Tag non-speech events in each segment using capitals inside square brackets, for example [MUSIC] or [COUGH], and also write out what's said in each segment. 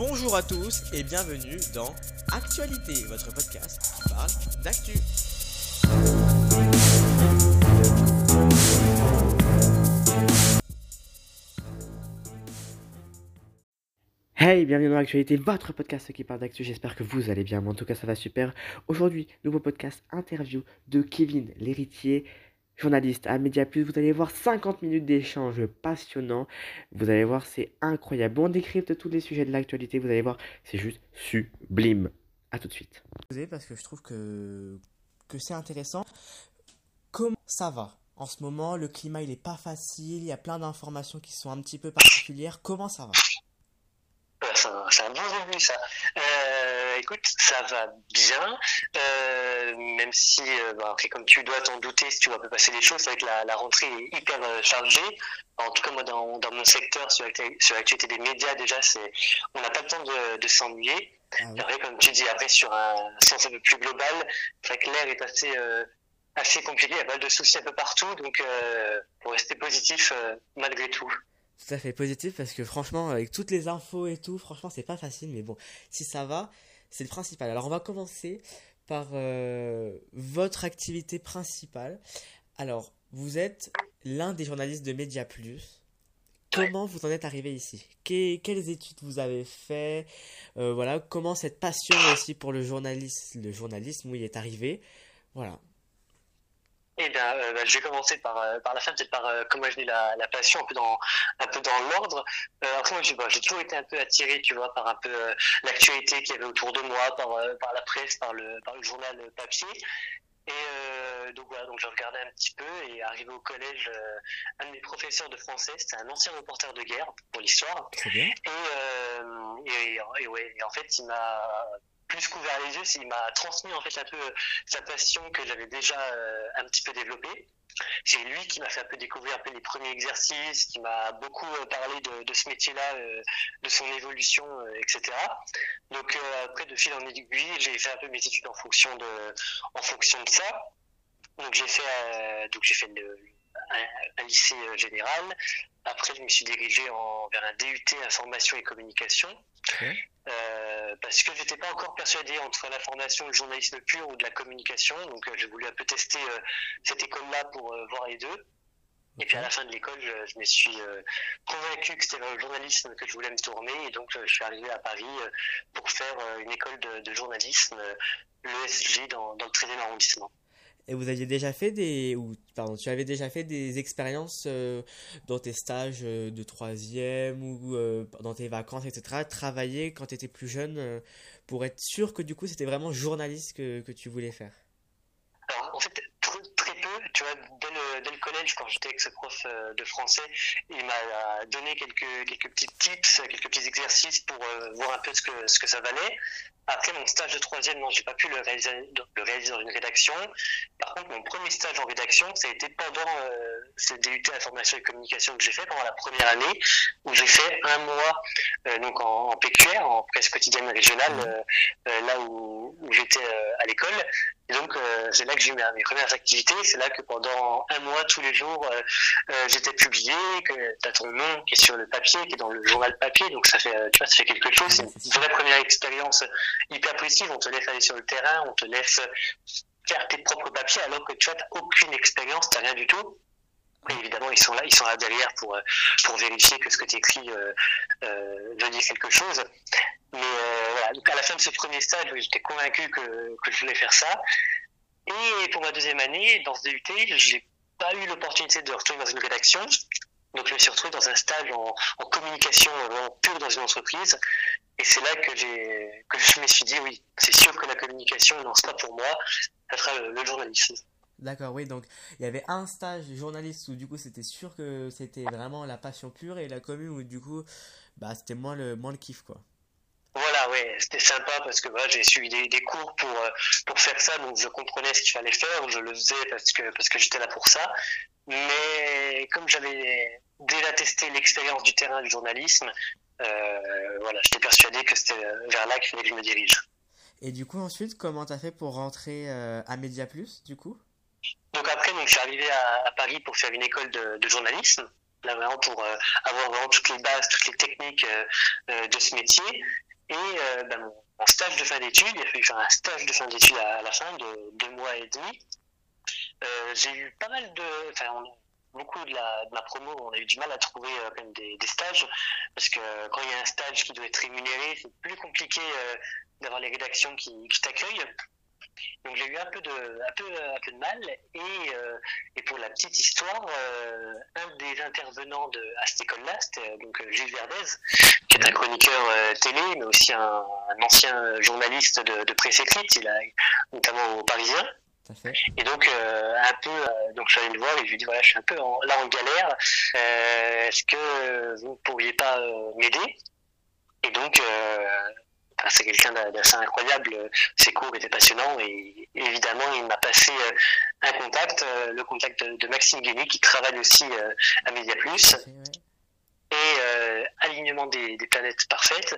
Bonjour à tous et bienvenue dans Actualité, votre podcast qui parle d'actu. Hey, bienvenue dans l'actualité, votre podcast qui parle d'actu. J'espère que vous allez bien. Moi, en tout cas, ça va super. Aujourd'hui, nouveau podcast interview de Kevin, l'héritier journaliste à Media Plus. Vous allez voir 50 minutes d'échange passionnants. Vous allez voir, c'est incroyable. On décrypte tous les sujets de l'actualité. Vous allez voir, c'est juste sublime. A tout de suite. Parce que je trouve que c'est intéressant. Comment ça va? En ce moment Le climat, il n'est pas facile. Il y a plein d'informations qui sont un petit peu particulières. Comment ça va? C'est un bon début ça. Euh, écoute, ça va bien, euh, même si, euh, bah, comme tu dois t'en douter, si tu vois un peu passer les choses, c'est vrai que la, la rentrée est hyper chargée. En tout cas, moi, dans, dans mon secteur, sur l'actualité des médias, déjà, c'est, on n'a pas le temps de, de s'ennuyer. Ah après, comme tu dis, après, sur un sens un peu plus global, c'est vrai que l'air est assez, assez compliqué, il y a pas mal de soucis un peu partout, donc pour rester positif malgré tout tout à fait positif parce que franchement, avec toutes les infos et tout, franchement, c'est pas facile, mais bon, si ça va, c'est le principal. Alors, on va commencer par euh, votre activité principale. Alors, vous êtes l'un des journalistes de Media Plus. Comment vous en êtes arrivé ici? Quelles études vous avez fait? Euh, Voilà, comment cette passion aussi pour le journalisme, le journalisme, il est arrivé Voilà. Eh bien, euh, bah, je vais commencer par, euh, par la fin, peut-être par euh, comment je dis la, la passion, un peu dans, un peu dans l'ordre. après, moi, j'ai, bah, j'ai toujours été un peu attiré, tu vois, par un peu l'actualité qu'il y avait autour de moi, par, par la presse, par le, par le journal papier. Et donc voilà, donc je regardais un petit peu et arrivé au collège, un de mes professeurs de français, c'était un ancien reporter de guerre pour l'histoire. Et, et, et, ouais, et en fait, il m'a plus couvert les yeux, il m'a transmis en fait un peu sa passion que j'avais déjà euh, un petit peu développée. C'est lui qui m'a fait un peu découvrir un peu les premiers exercices, qui m'a beaucoup euh, parlé de, de ce métier-là, euh, de son évolution, etc. Donc après, de fil en aiguille, j'ai fait un peu mes études en fonction de, en fonction de ça. Donc j'ai fait, donc j'ai fait le, un, lycée général. Après, je me suis dirigé en, vers un DUT information et communication. Euh, parce que j'étais pas encore persuadé entre l'information, le journalisme pur ou de la communication. Donc euh, j'ai voulu un peu tester euh, cette école-là pour voir les deux. Et puis à la fin de l'école, je, me suis convaincu que c'était le journalisme que je voulais me tourner. Et donc je suis arrivé à Paris pour faire une école de, journalisme, l'ESG dans, dans le 13e arrondissement. Et vous aviez déjà fait des, ou pardon, tu avais déjà fait des expériences euh, dans tes stages euh, de troisième ou euh, dans tes vacances, etc. Travailler quand tu étais plus jeune pour être sûr que du coup c'était vraiment journaliste que, que tu voulais faire? Tu vois, dès le, collège quand j'étais avec ce prof de français, il m'a donné quelques quelques petits tips, quelques petits exercices pour voir un peu ce que ce que ça valait. Après mon stage de troisième, non, j'ai pas pu le réaliser, dans une rédaction. Par contre, mon premier stage en rédaction, ça a été pendant euh, DUT information et communication que j'ai fait pendant la première année, où j'ai fait un mois euh, donc en, PQR, en presse quotidienne régionale, euh, euh, là où, où j'étais à l'école. Et donc, c'est là que j'ai eu mes, premières activités. C'est là que pendant un mois, tous les jours, j'étais publié, que tu as ton nom qui est sur le papier, qui est dans le journal papier. Donc, ça fait, tu vois, ça fait quelque chose. C'est une vraie première expérience hyper positive. On te laisse aller sur le terrain, on te laisse faire tes propres papiers alors que tu n'as aucune expérience, tu n'as rien du tout. Et évidemment, ils sont là, ils sont là derrière pour, pour vérifier que ce que tu écris euh, euh, veut dire quelque chose. Mais euh, voilà, donc à la fin de ce premier stage, j'étais convaincu que, que je voulais faire ça. Et pour ma deuxième année, dans ce DUT, j'ai pas eu l'opportunité de retourner dans une rédaction. Donc je me suis retrouvé dans un stage en, communication vraiment pure dans une entreprise. Et c'est là que que je me suis dit oui, c'est sûr que la communication, non, c'est pas pour moi, ça sera le, journalisme. D'accord, oui, donc il y avait un stage journaliste où du coup c'était sûr que c'était vraiment la passion pure et la commune où du coup bah, c'était moins le, moins le kiff quoi. Voilà, ouais, c'était sympa parce que bah, j'ai suivi des, des, cours pour, euh, pour faire ça, donc je comprenais ce qu'il fallait faire, je le faisais parce que, parce que j'étais là pour ça. Mais comme j'avais déjà testé l'expérience du terrain du journalisme, euh, voilà, j'étais persuadé que c'était vers là qu'il fallait que je me dirige. Et du coup, ensuite, comment t'as fait pour rentrer euh, à Media Plus, du coup? Donc après, donc, je suis arrivé à, Paris pour faire une école de, journalisme, là vraiment pour euh, avoir vraiment toutes les bases, toutes les techniques euh, de ce métier. Et ben, mon, stage de fin d'études, il a fallu faire un stage de fin d'études à, la fin de deux mois et demi. j'ai eu pas mal de, enfin, beaucoup de, la, de ma promo, on a eu du mal à trouver même des, stages, parce que quand il y a un stage qui doit être rémunéré, c'est plus compliqué d'avoir les rédactions qui t'accueillent. Donc j'ai eu un peu de, un peu, un peu de mal. Et, euh, et pour la petite histoire, euh, un des intervenants de, à cette école-là, c'était donc Gilles Verdez, qui est un chroniqueur euh, télé, mais aussi un, un ancien journaliste de, de presse écrite, il a, notamment au Parisien. Et donc un peu, donc je suis allé le voir et je lui ai dit voilà, je suis un peu en, là en galère. Est-ce que vous ne pourriez pas m'aider? Et donc c'est quelqu'un d'assez incroyable. Ses cours étaient passionnants et évidemment, il m'a passé euh, un contact, euh, le contact de, Maxime Guény qui travaille aussi euh, à Media Plus. Et alignement des, planètes parfaites,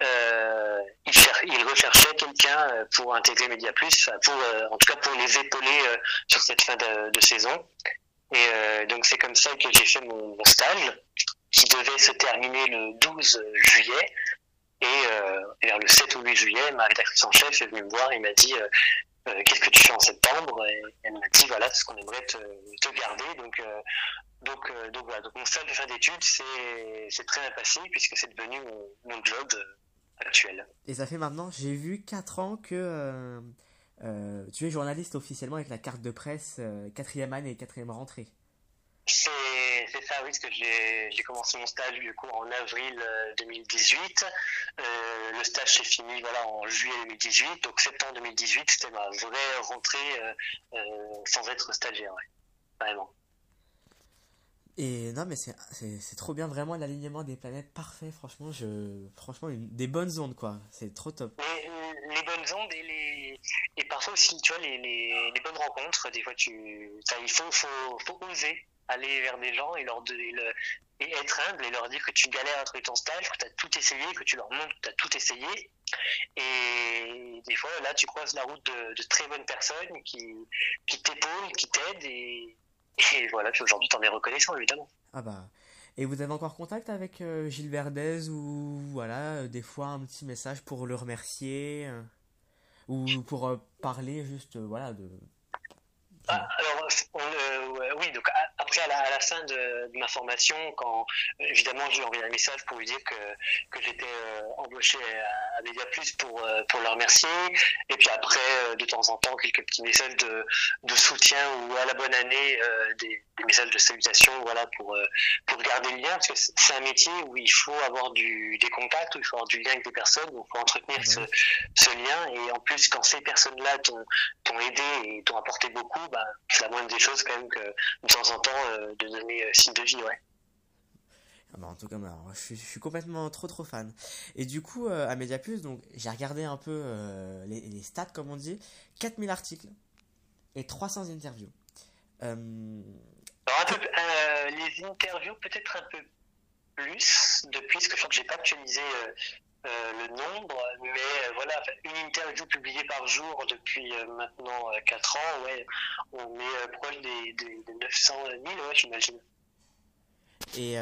il, il, recherchait quelqu'un pour intégrer Media Plus, pour, en tout cas pour les épauler sur cette fin de, saison. Et donc c'est comme ça que j'ai fait mon, mon stage qui devait se terminer le 12 juillet. Et euh, vers le 7 ou 8 juillet, ma rédactrice en chef est venue me voir et m'a dit euh, euh, Qu'est-ce que tu fais en septembre? Et elle m'a dit Voilà, ce qu'on aimerait te, te, garder. Donc, donc, donc voilà. Donc mon stage de fin d'études, c'est très bien passé puisque c'est devenu mon, mon, job actuel. Et ça fait maintenant, j'ai vu 4 ans que tu es journaliste officiellement avec la carte de presse quatrième année et quatrième rentrée. C'est ça, oui, parce que j'ai commencé mon stage du coup en avril 2018. Euh, euh, le stage s'est fini voilà, en juillet 2018, donc septembre 2018, c'était ma vraie rentrée euh, sans être stagiaire, ouais. vraiment. Et non, mais c'est trop bien, vraiment l'alignement des planètes parfait, franchement, je, franchement des bonnes ondes, quoi. C'est trop top. Les, les, bonnes ondes et, les, et parfois aussi, tu vois, les, les, les bonnes rencontres. Des fois, tu, il faut, faut, faut oser aller vers des gens et leur et être humble et leur dire que tu galères à trouver ton stage, que tu as tout essayé, que tu leur montres que tu as tout essayé. Et des fois, là, tu croises la route de, très bonnes personnes qui, qui t'épaulent, qui t'aident. Et, et voilà, puis aujourd'hui, tu en es reconnaissant, évidemment. Ah bah. Et vous avez encore contact avec euh, Gilles Verdez ou voilà, euh, des fois un petit message pour le remercier euh, ou pour parler juste voilà de ah, alors, oui, donc à la, fin de, ma formation, quand évidemment j'ai envoyé un message pour lui dire que, j'étais euh, embauché à, à Media Plus pour, euh, pour le remercier, et puis après, euh, de temps en temps, quelques petits messages de, de soutien ou à la bonne année, des, des, messages de salutation, voilà, pour, pour garder le lien, parce que c'est un métier où il faut avoir du, des contacts, où il faut avoir du lien avec des personnes, où il faut entretenir ah ce, ce lien, et en plus, quand ces personnes-là t'ont aidé et t'ont apporté beaucoup, bah, c'est la moindre des choses quand même que de temps en temps euh, de donner euh, signe de vie, ouais. Ah bah en tout cas, bah, je, suis, complètement trop trop fan. Et du coup, euh, à Mediaplus, donc j'ai regardé un peu les, stats, comme on dit, 4000 articles et 300 interviews. Alors, les interviews, peut-être un peu plus, depuis, parce que je crois que j'ai pas actualisé euh, le nombre, mais euh, voilà, une interview publiée par jour depuis euh, maintenant 4 ans, ouais, on est proche des, des, 900 000, ouais, j'imagine. Et,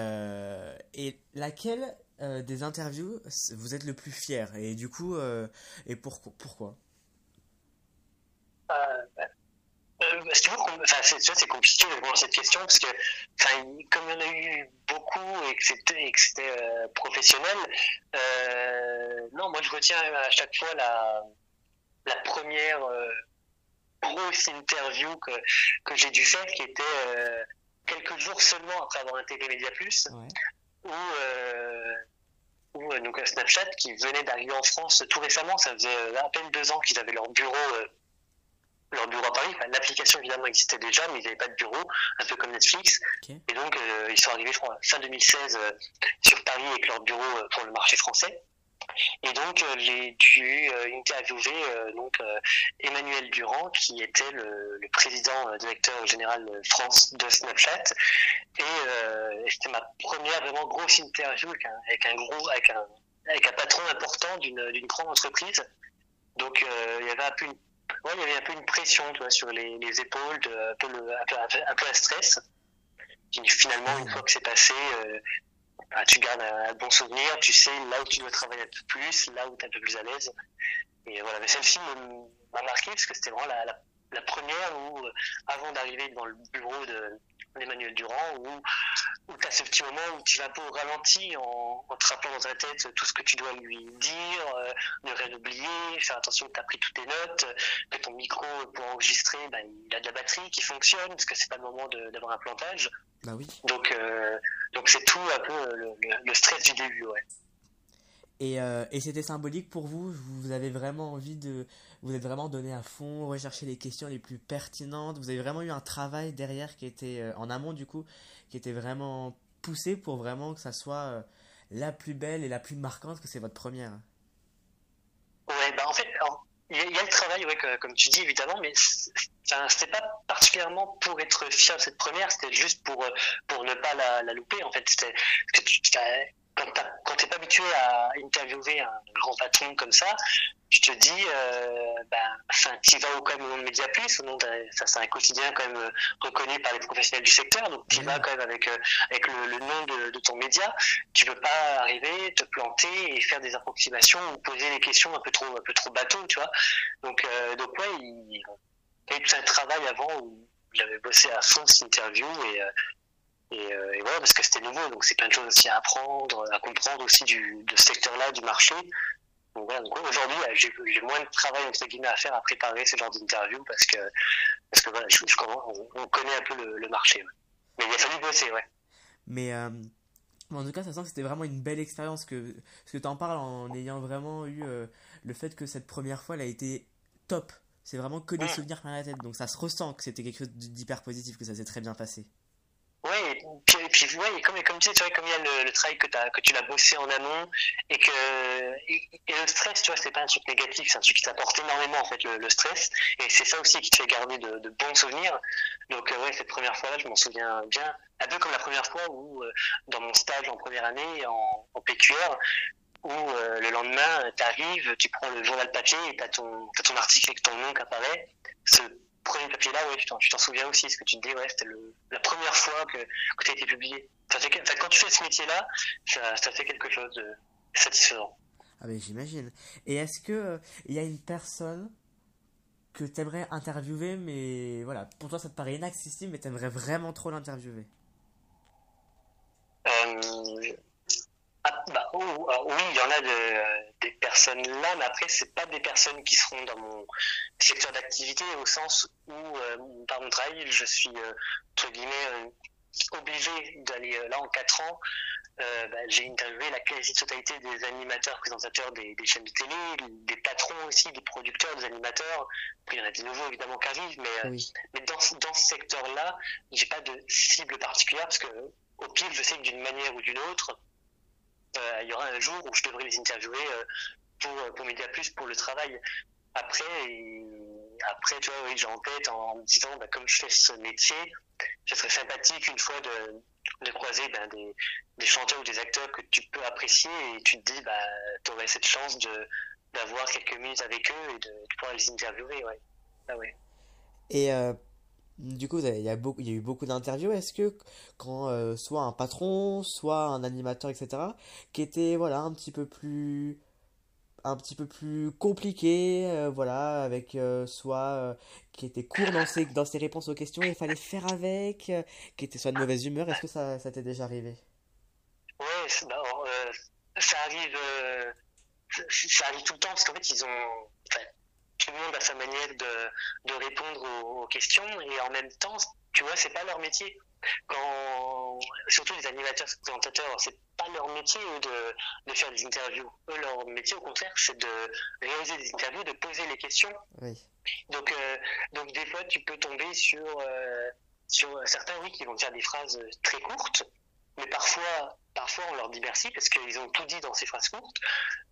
et laquelle des interviews vous êtes le plus fier? Et du coup, et pour, pourquoi? Euh, c'est compliqué de répondre à cette question parce que comme il y en a eu beaucoup et que c'était euh, professionnel, euh, non, moi je retiens à chaque fois la, la première euh, grosse interview que, que j'ai dû faire qui était euh, quelques jours seulement après avoir intégré Media Plus, ouais. où, où donc Snapchat qui venait d'arriver en France tout récemment, ça faisait à peine deux ans qu'ils avaient leur bureau leur bureau à Paris. L'application évidemment existait déjà, mais ils n'avaient pas de bureau, un peu comme Netflix. Et donc euh, ils sont arrivés, fin 2016 euh, sur Paris avec leur bureau euh, pour le marché français. Et donc j'ai dû interviewer donc Emmanuel Durand, qui était le, le président directeur général France de Snapchat. Et, c'était ma première vraiment grosse interview avec un, avec un gros, avec un, avec un patron important d'une grande entreprise. Donc il y avait un peu une ouais, il y avait un peu une pression tu vois, sur les, les épaules, un, peu le, un, peu, un, stress. finalement, une fois que c'est passé, euh, bah, tu gardes un, bon souvenir, tu sais là où tu dois travailler un peu plus, là où tu es un peu plus à l'aise. Et voilà, mais celle-ci m'a marqué parce que c'était vraiment la, première où, avant d'arriver devant le bureau de, Emmanuel Durand, où, où tu as ce petit moment où tu vas un peu au ralenti en, en, te rappelant dans ta tête tout ce que tu dois lui dire, euh, ne rien oublier, faire attention que tu as pris toutes tes notes, que ton micro pour enregistrer, ben, il a de la batterie qui fonctionne, parce que c'est pas le moment d'avoir un plantage. Bah oui. Donc euh, donc c'est tout un peu le, le, stress du début, ouais. Et, euh, et c'était symbolique pour vous? Vous avez vraiment envie de, vous êtes vraiment donné à fond, rechercher les questions les plus pertinentes. Vous avez vraiment eu un travail derrière qui était euh, en amont du coup, qui était vraiment poussé pour vraiment que ça soit euh, la plus belle et la plus marquante que c'est votre première. Ouais, bah en fait, il y, a le travail, ouais, comme tu dis évidemment, mais c'était pas particulièrement pour être fier de cette première, c'était juste pour euh, pour ne pas la, la louper. En fait, c'était quand t'es pas habitué à interviewer un grand patron comme ça, tu te dis, euh, ben, enfin, tu vas au, nom de Mediaplus, au nom ça c'est un quotidien quand même euh, reconnu par les professionnels du secteur, donc tu vas quand même avec euh, avec le, le nom de, de, ton média, tu peux pas arriver, te planter et faire des approximations ou poser des questions un peu trop un peu trop bateau, tu vois. Donc euh, donc ouais, il, il y a eu tout un travail avant où j'avais bossé à fond cette interview et et, euh, et, voilà, parce que c'était nouveau, donc c'est plein de choses aussi à apprendre, à comprendre aussi du, de ce secteur-là, du marché. Donc voilà, donc aujourd'hui, j'ai moins de travail entre guillemets à faire à préparer ce genre d'interview parce que, parce que voilà, je, je, on, connaît un peu le, le marché. Ouais. Mais il a fallu bosser, ouais. Mais euh, en tout cas, ça sent que c'était vraiment une belle expérience. Que, parce que tu en parles en ayant vraiment eu euh, le fait que cette première fois, elle a été top. C'est vraiment que des souvenirs plein la tête. Donc ça se ressent que c'était quelque chose d'hyper positif, que ça s'est très bien passé. Et puis, ouais, comme, comme tu sais, tu vois, comme il y a le, travail que, as, que tu l'as bossé en amont et que et, le stress, tu vois, c'est pas un truc négatif, c'est un truc qui t'apporte énormément en fait le, stress et c'est ça aussi qui te fait garder de, bons souvenirs. Donc euh, ouais, cette première fois-là, je m'en souviens bien, un peu comme la première fois où euh, dans mon stage en première année en, en PQR, où euh, le lendemain, tu arrives, tu prends le journal papier et tu as as ton article avec ton nom qui apparaît. Premier papier-là, ouais, tu t'en souviens aussi, ce que tu te dis, ouais, c'était la première fois que, que tu as été publié. Ça fait, quand tu fais ce métier-là, ça, ça fait quelque chose de satisfaisant. Ah ben j'imagine. Et est-ce que il euh, y a une personne que tu aimerais interviewer, mais voilà, pour toi ça te paraît inaccessible, mais tu aimerais vraiment trop l'interviewer? Euh, ah, bah, oh, oh, oui, il y en a de, des personnes là, mais après, c'est pas des personnes qui seront dans mon secteur d'activité au sens où, euh, par mon travail, je suis, euh, entre guillemets, euh, obligé d'aller euh, là en quatre ans. Euh, bah, j'ai interviewé la quasi-totalité des animateurs, présentateurs des, des, chaînes de télé, des patrons aussi, des producteurs, des animateurs. Puis il y en a des nouveaux évidemment qui arrivent, mais, oui. mais dans, dans ce secteur-là, j'ai pas de cible particulière parce que au pire, je sais que d'une manière ou d'une autre, euh, il y aura un jour où je devrais les interviewer euh, pour, euh, pour Media Plus pour le travail. Après, après tu vois, oui, j'ai en tête en, me disant, bah, comme je fais ce métier, ce serait sympathique une fois de, de croiser ben, des, des chanteurs ou des acteurs que tu peux apprécier et tu te dis, bah, tu aurais cette chance de d'avoir quelques minutes avec eux et de, pouvoir les interviewer. Ouais. Ah, ouais. Et euh, du coup, il y a, eu beaucoup d'interviews. Est-ce que quand euh, soit un patron, soit un animateur, etc., qui était voilà un petit peu plus compliqué, euh, voilà, avec euh, soit qui était court dans ses, dans ses réponses aux questions, il fallait faire avec, qui était soit de mauvaise humeur. Est-ce que ça, ça t'est déjà arrivé? Ouais, bah, ça arrive, ça arrive tout le temps parce qu'en fait ils ont, tout le monde a sa manière de, de répondre aux, aux, questions et en même temps, tu vois, c'est pas leur métier. Quand, surtout les animateurs, présentateurs, c'est pas leur métier de, de faire des interviews. Eux, leur métier, au contraire, c'est de réaliser des interviews, de poser les questions. Oui. Donc, euh, donc des fois, tu peux tomber sur, euh, sur certains, oui, qui vont faire des phrases très courtes, mais parfois, parfois on leur dit merci parce qu'ils ont tout dit dans ces phrases courtes.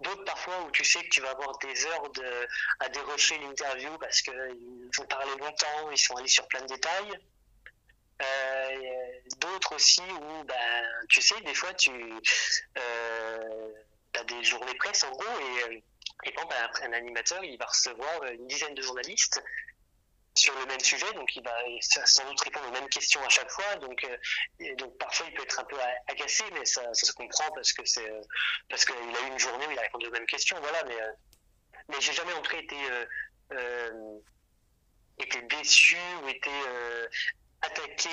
D'autres parfois où tu sais que tu vas avoir des heures de, à dérocher l'interview parce qu'ils vont parler longtemps, ils sont allés sur plein de détails. Euh, D'autres aussi où, ben, tu sais, des fois tu euh, as des journées presse en gros et, et ben, après un animateur il va recevoir une dizaine de journalistes sur le même sujet, donc il va sans doute répondre aux mêmes questions à chaque fois. Donc, euh, donc parfois il peut être un peu agacé, mais ça, ça se comprend parce que c'est parce qu'il a eu une journée où il a répondu aux mêmes questions, voilà. Mais mais j'ai jamais en tout cas été été déçu ou été attaqué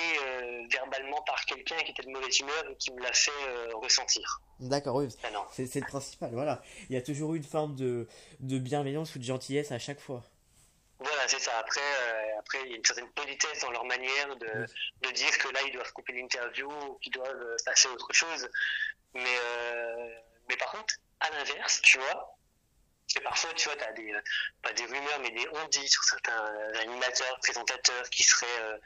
verbalement par quelqu'un qui était de mauvaise humeur et qui me l'a fait ressentir. D'accord, oui. Ah c'est le principal, voilà. Il y a toujours eu une forme de, de bienveillance ou de gentillesse à chaque fois. Voilà, c'est ça. Après, euh, après, il y a une certaine politesse dans leur manière de, de dire que là, ils doivent couper l'interview ou qu'ils doivent euh, passer à autre chose. Mais, euh, mais par contre, à l'inverse, tu vois, et parfois, tu vois, tu as des, pas des rumeurs, mais des on-dit sur certains animateurs, présentateurs qui seraient,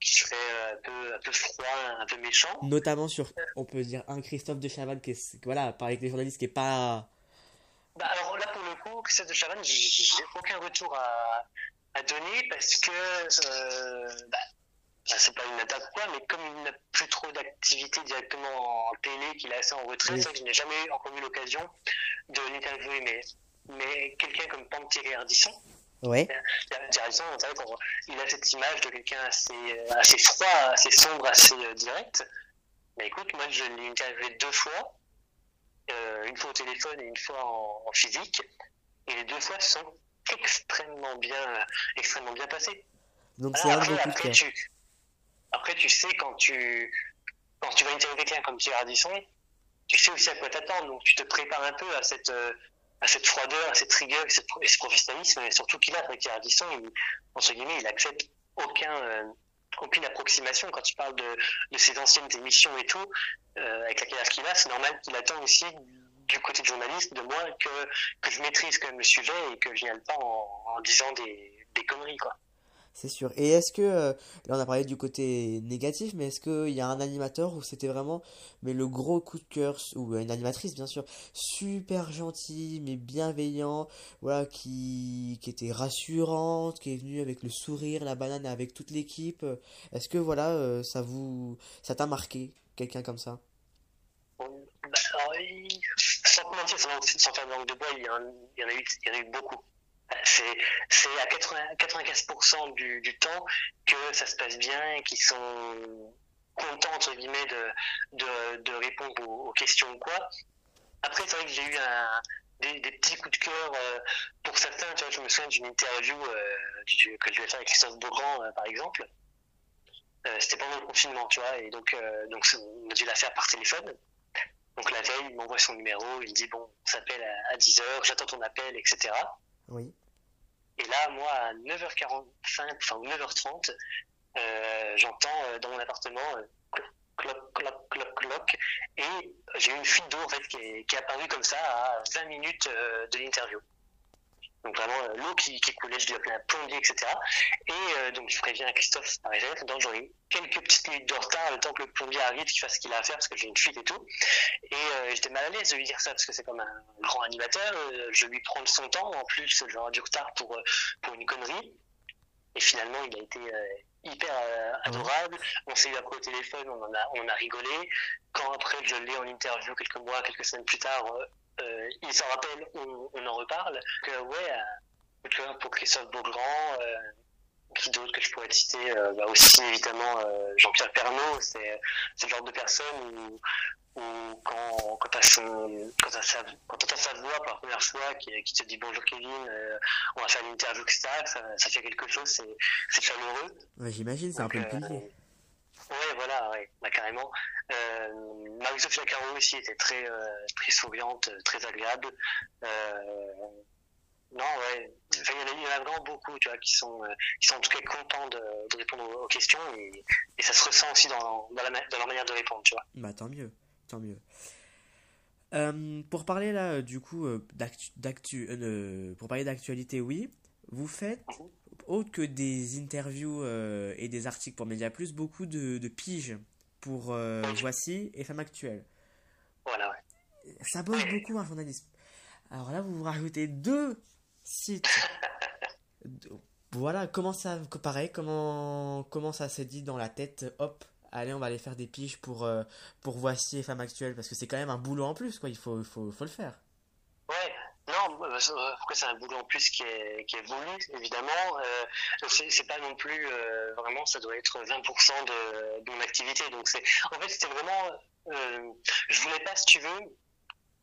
qui seraient un, peu, un peu froids, un peu méchants. Notamment sur, on peut dire, un Christophe de Chavannes qui est, voilà, par avec les journalistes, qui est pas bah alors là, pour le coup, Christophe de Chavannes, j'ai aucun retour à, à donner parce que euh, bah, bah, c'est pas une attaque quoi, mais comme il n'a plus trop d'activité directement en télé, qu'il est assez en retrait, c'est vrai que je n'ai jamais encore eu l'occasion de l'interviewer. Mais, mais quelqu'un comme Thierry Ardisson, oui. Ardisson, il a cette image de quelqu'un assez, assez froid, assez sombre, assez euh, direct. Mais écoute, moi je l'ai interviewé deux fois. Euh, une fois au téléphone et une fois en, physique. Et les deux fois sont extrêmement bien, extrêmement bien passées. Donc c'est un après, après, tu, après, tu sais, quand tu, quand tu vas interviewer quelqu'un comme Thierry Ardisson, tu sais aussi à quoi t'attendre. Donc tu te prépares un peu à cette, euh, à cette froideur, à cette rigueur, à ce professionnalisme. Et surtout qu'il a avec Thierry Ardisson, il, entre guillemets, il accepte aucun, euh, aucune approximation quand tu parles de, de ses anciennes émissions et tout, euh, avec la carrière qu'il a, c'est normal qu'il attend aussi du côté de journaliste de moi que, que je maîtrise quand même le sujet et que je n'y pas en, en disant des, des conneries quoi c'est sûr. Et est-ce que, euh, là on a parlé du côté négatif, mais est-ce qu'il y a un animateur où c'était vraiment mais le gros coup de cœur, ou une animatrice bien sûr, super gentille, mais bienveillant, voilà, qui, qui était rassurante, qui est venue avec le sourire, la banane avec toute l'équipe. Est-ce que voilà, euh, ça vous, ça t'a marqué, quelqu'un comme ça? Bah, sans mentir, sans, faire de de bois, il y, en, il y en a eu beaucoup c'est à 95% du, du, temps que ça se passe bien et qu'ils sont contents entre guillemets de, de, répondre aux, questions ou quoi. Après, c'est vrai que j'ai eu des, petits coups de cœur euh, pour certains. Tu vois, je me souviens d'une interview euh, que je vais faire avec Christophe Beaugrand, euh, par exemple. C'était pendant le confinement, tu vois, et donc, donc on a dû la faire par téléphone. Donc la veille, il m'envoie son numéro, il dit bon, on s'appelle à 10h, j'attends ton appel, etc. Oui. Et là, moi, à 9h45, enfin 9h30, euh, j'entends euh, dans mon appartement euh, cloc, cloc, cloc, cloc, et j'ai une fuite d'eau en fait qui est, qui est, apparue comme ça à 20 minutes euh, de l'interview. Donc vraiment euh, l'eau qui, qui, coulait, je dois appeler un plombier, etc. Et euh, donc je préviens Christophe par exemple, donc j'aurai quelques petites minutes de retard le temps que le plombier arrive, qu'il fasse ce qu'il a à faire parce que j'ai une fuite et tout. Et euh, j'étais mal à l'aise de lui dire ça parce que c'est comme un grand animateur, je lui prends son temps, en plus j'aurai du retard pour, pour une connerie. Et finalement il a été hyper adorable. On s'est eu après au téléphone, on en a, on a rigolé. Quand après je l'ai en interview quelques mois, quelques semaines plus tard, euh, il s'en rappelle, on, on, en reparle, que ouais, euh, pour Christophe Beaugrand, euh, qui d'autre que je pourrais citer, euh, bah aussi évidemment euh, Jean-Pierre Pernaud, c'est le genre de personne où, quand, quand tu as, quand sa, quand as sa voix pour la première fois qui, qui te dit bonjour Kevin, euh, on va faire une interview, etc., ça, ça fait quelque chose, c'est chaleureux. Ouais, J'imagine, c'est un peu le. Ouais, voilà, ouais, bah, carrément. Euh, Marie-Sophie Lacaro aussi était très, euh, très souriante, très agréable. Euh, non, ouais. Enfin, il, y en a, il y en a vraiment beaucoup, tu vois, qui sont, euh, qui sont en tout cas contents de, de répondre aux questions et, et, ça se ressent aussi dans, dans, la, dans, leur manière de répondre, tu vois. Bah, tant mieux, tant mieux. Euh, pour parler là, du coup, euh, d'actu, pour parler d'actualité, oui, vous faites, -hmm autre que des interviews euh, et des articles pour Media Plus, beaucoup de, de piges pour euh, Voici et Femme Actuelle. Voilà, ouais. Ça bosse beaucoup un journaliste. Alors là, vous vous rajoutez deux sites. [LAUGHS] voilà, comment ça, pareil, comment, comment ça s'est dit dans la tête, hop, allez, on va aller faire des piges pour, euh, pour Voici et Femme Actuelle, parce que c'est quand même un boulot en plus, quoi, il faut, faut, faut le faire. Après c'est un boulot en plus qui est, qui est voulu, évidemment. Euh, c'est pas non plus euh, vraiment, ça doit être 20% de, de, mon activité. Donc c'est, en fait, c'était vraiment, euh, je voulais pas, si tu veux,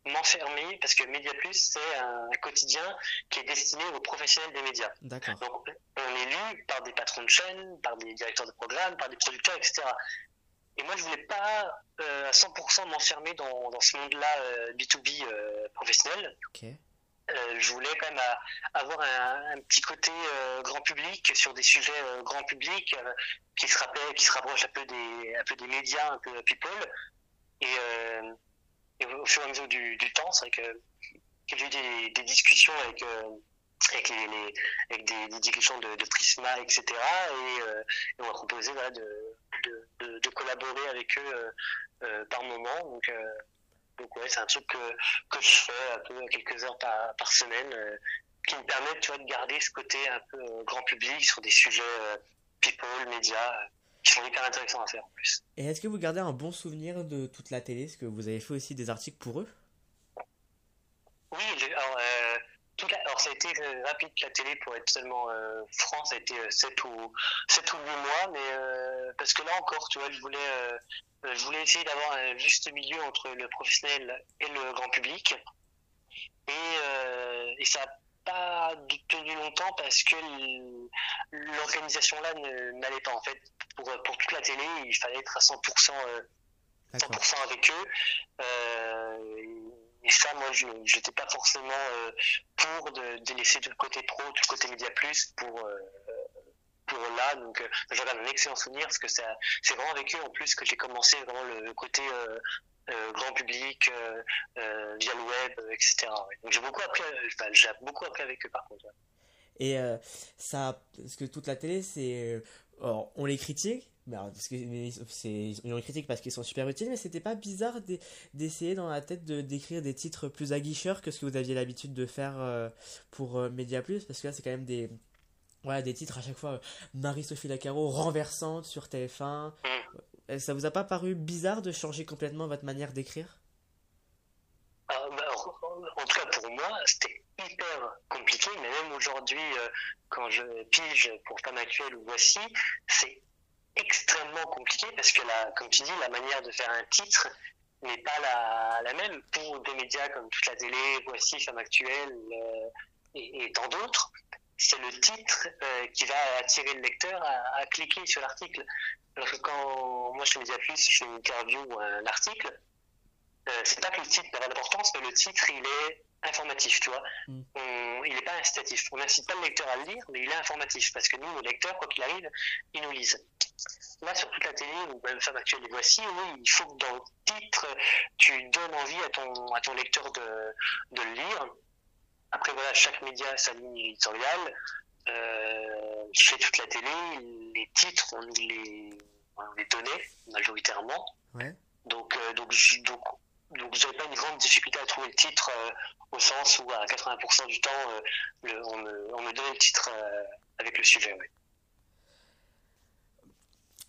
m'enfermer parce que Media Plus c'est un, quotidien qui est destiné aux professionnels des médias. Donc on est lu par des patrons de chaîne, par des directeurs de programme, par des producteurs, etc. Et moi, je voulais pas euh, à 100% m'enfermer dans, dans ce monde-là euh, B2B euh, professionnel. Okay. Je voulais quand même avoir un, petit côté grand public sur des sujets grand public qui se rappelle, qui se rapproche un peu des, un peu des médias, un peu people. Et, au fur et à mesure du, temps, c'est vrai que, j'ai eu des, discussions avec des, des dirigeants de, de, Prisma, etc. Et, euh, on m'a proposé de, collaborer avec eux euh, euh, par moment. Euh, donc ouais, c'est un truc que, que je fais un peu quelques heures par, par semaine qui me permet tu vois, de garder ce côté un peu grand public sur des sujets people, médias qui sont hyper intéressants à faire en plus. Et est-ce que vous gardez un bon souvenir de toute la télé? Est-ce que vous avez fait aussi des articles pour eux? Oui, alors, euh, toute la, alors ça a été rapide la télé pour être seulement euh, franc, ça a été 7 ou, 7 ou 8 mois, mais euh, parce que là encore, tu vois, je voulais, euh, je voulais essayer d'avoir un juste milieu entre le professionnel et le grand public. Et, et ça n'a pas tenu longtemps parce que l'organisation là n'allait pas en fait. Pour, pour toute la télé, il fallait être à 100%, 100% avec eux. Et ça, moi, je n'étais pas forcément euh, pour de, de, laisser de côté pro, tout le côté Média Plus pour, euh, pour là. Donc, euh, garde un excellent souvenir parce que c'est vraiment avec eux en plus que j'ai commencé vraiment le côté euh, grand public via le web, etc. Donc, j'ai beaucoup appris, beaucoup appris avec eux par contre. Et ça, parce que toute la télé, c'est, on les critique, parce que c'est ils ont critique parce qu'ils sont super utiles mais c'était pas bizarre d'essayer dans la tête de d'écrire des titres plus aguicheurs que ce que vous aviez l'habitude de faire euh, pour euh, Media Plus parce que là c'est quand même des des titres à chaque fois Marie-Sophie Lacaro renversante sur TF1 mm. ça vous a pas paru bizarre de changer complètement votre manière d'écrire? Euh, bah, en tout cas pour moi c'était hyper compliqué mais même aujourd'hui euh, quand je pige pour Femme Actuelle ou Voici c'est extrêmement compliqué parce que, la, comme tu dis, la manière de faire un titre n'est pas la, même pour des médias comme toute la télé, Voici, Femme Actuelle euh, et, tant d'autres. C'est le titre euh, qui va attirer le lecteur à, à cliquer sur l'article. Alors que quand moi je fais Mediaplus, je fais une interview ou un article, c'est pas que le titre n'a pas d'importance, mais le titre il est informatif, tu vois. Mm. On, il n'est pas incitatif. On n'incite pas le lecteur à le lire, mais il est informatif parce que nous, nos lecteurs, quoi qu'il arrive, ils nous lisent. Là, sur toute la télé, ou même Femme Actuelle, les voici, oui, il faut que dans le titre, tu donnes envie à ton, à ton lecteur de, de le lire. Après, voilà, chaque média a sa ligne éditoriale. Euh, chez toute la télé, les titres, on nous les, on les donnait majoritairement. Ouais. Donc, euh, donc, donc, donc j'avais pas une grande difficulté à trouver le titre euh, au sens où à 80% du temps euh, le, on, me, on me donnait le titre euh, avec le sujet. Ouais.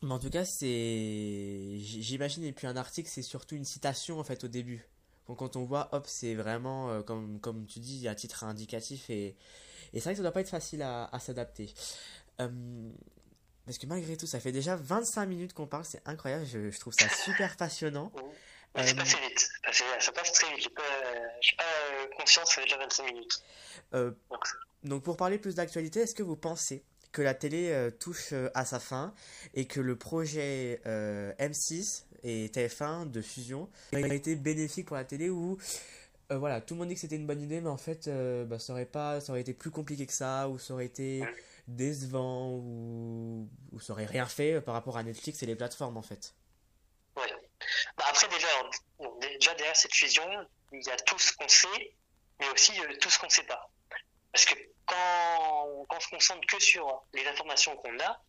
Mais en tout cas, c'est, j'imagine, et puis un article, c'est surtout une citation en fait au début. Donc quand on voit, hop, c'est vraiment euh, comme comme tu dis, un titre indicatif et et c'est vrai que ça doit pas être facile à, à s'adapter. Euh, parce que malgré tout, ça fait déjà 25 minutes qu'on parle, c'est incroyable, je, je, trouve ça super passionnant. Euh... C'est passé vite, ça passe très vite, j'ai pas, pas conscience, ça fait déjà 25 minutes. Euh, donc, donc pour parler plus d'actualité, est-ce que vous pensez que la télé euh, touche euh, à sa fin et que le projet euh, M6 et TF1 de fusion a été bénéfique pour la télé euh, voilà tout le monde dit que c'était une bonne idée mais en fait euh, bah, ça aurait pas ça aurait été plus compliqué que ça ou ça aurait été décevant ou, ou ça aurait rien fait par rapport à Netflix et les plateformes en fait? Ouais. bah après déjà déjà derrière cette fusion il y a tout ce qu'on sait mais aussi tout ce qu'on sait pas parce que quand, quand on se concentre que sur les informations qu'on a,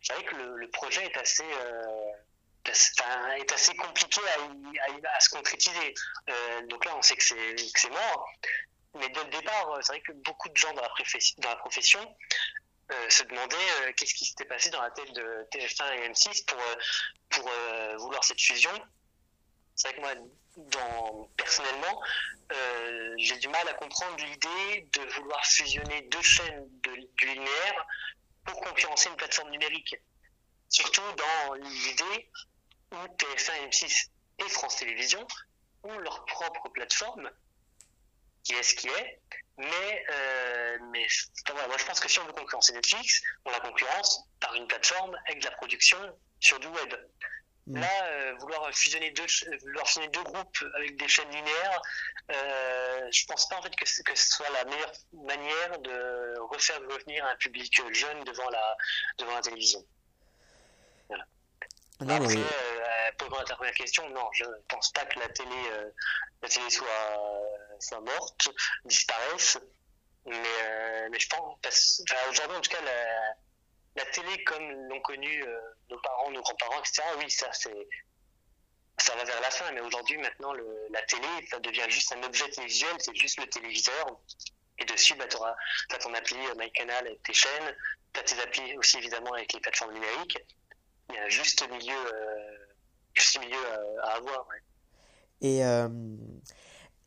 c'est vrai que le, projet est assez, euh, est assez compliqué à, à, se concrétiser. Euh, donc là, on sait que c'est mort. Mais dès le départ, c'est vrai que beaucoup de gens dans la, dans la profession euh, se demandaient euh, qu'est-ce qui s'était passé dans la tête de TF1 et M6 pour, pour vouloir cette fusion. C'est vrai que moi, personnellement, euh, j'ai du mal à comprendre l'idée de vouloir fusionner deux chaînes de, du linéaire pour concurrencer une plateforme numérique. Surtout dans l'idée où TF1, M6 et France Télévisions ont leur propre plateforme, qui est ce qui est, mais, euh, mais moi je pense que si on veut concurrencer Netflix, on la concurrence par une plateforme avec de la production sur du web. Mm. Là, euh, vouloir fusionner deux, vouloir fusionner deux groupes avec des chaînes linéaires, euh, je pense pas en fait que, que ce soit la meilleure manière de refaire revenir un public jeune devant la, devant la télévision. Voilà. Non, Après, euh, pour répondre à ta première question, non, je ne pense pas que la télé, euh, la télé soit, soit morte, disparaisse. Mais, euh, mais je pense, enfin, aujourd'hui en tout cas, la, la télé comme l'ont connu euh, nos parents, nos grands-parents, etc. Oui, ça c'est ça va vers la fin, mais aujourd'hui maintenant le, la télé ça devient juste un objet télévisuel, c'est juste le téléviseur. Et dessus, bah, tu auras ton appli euh, MyCanal avec tes chaînes, tu as tes applis aussi évidemment avec les plateformes numériques. Il y a un juste milieu, euh, juste milieu à, à avoir. Ouais. Et, euh,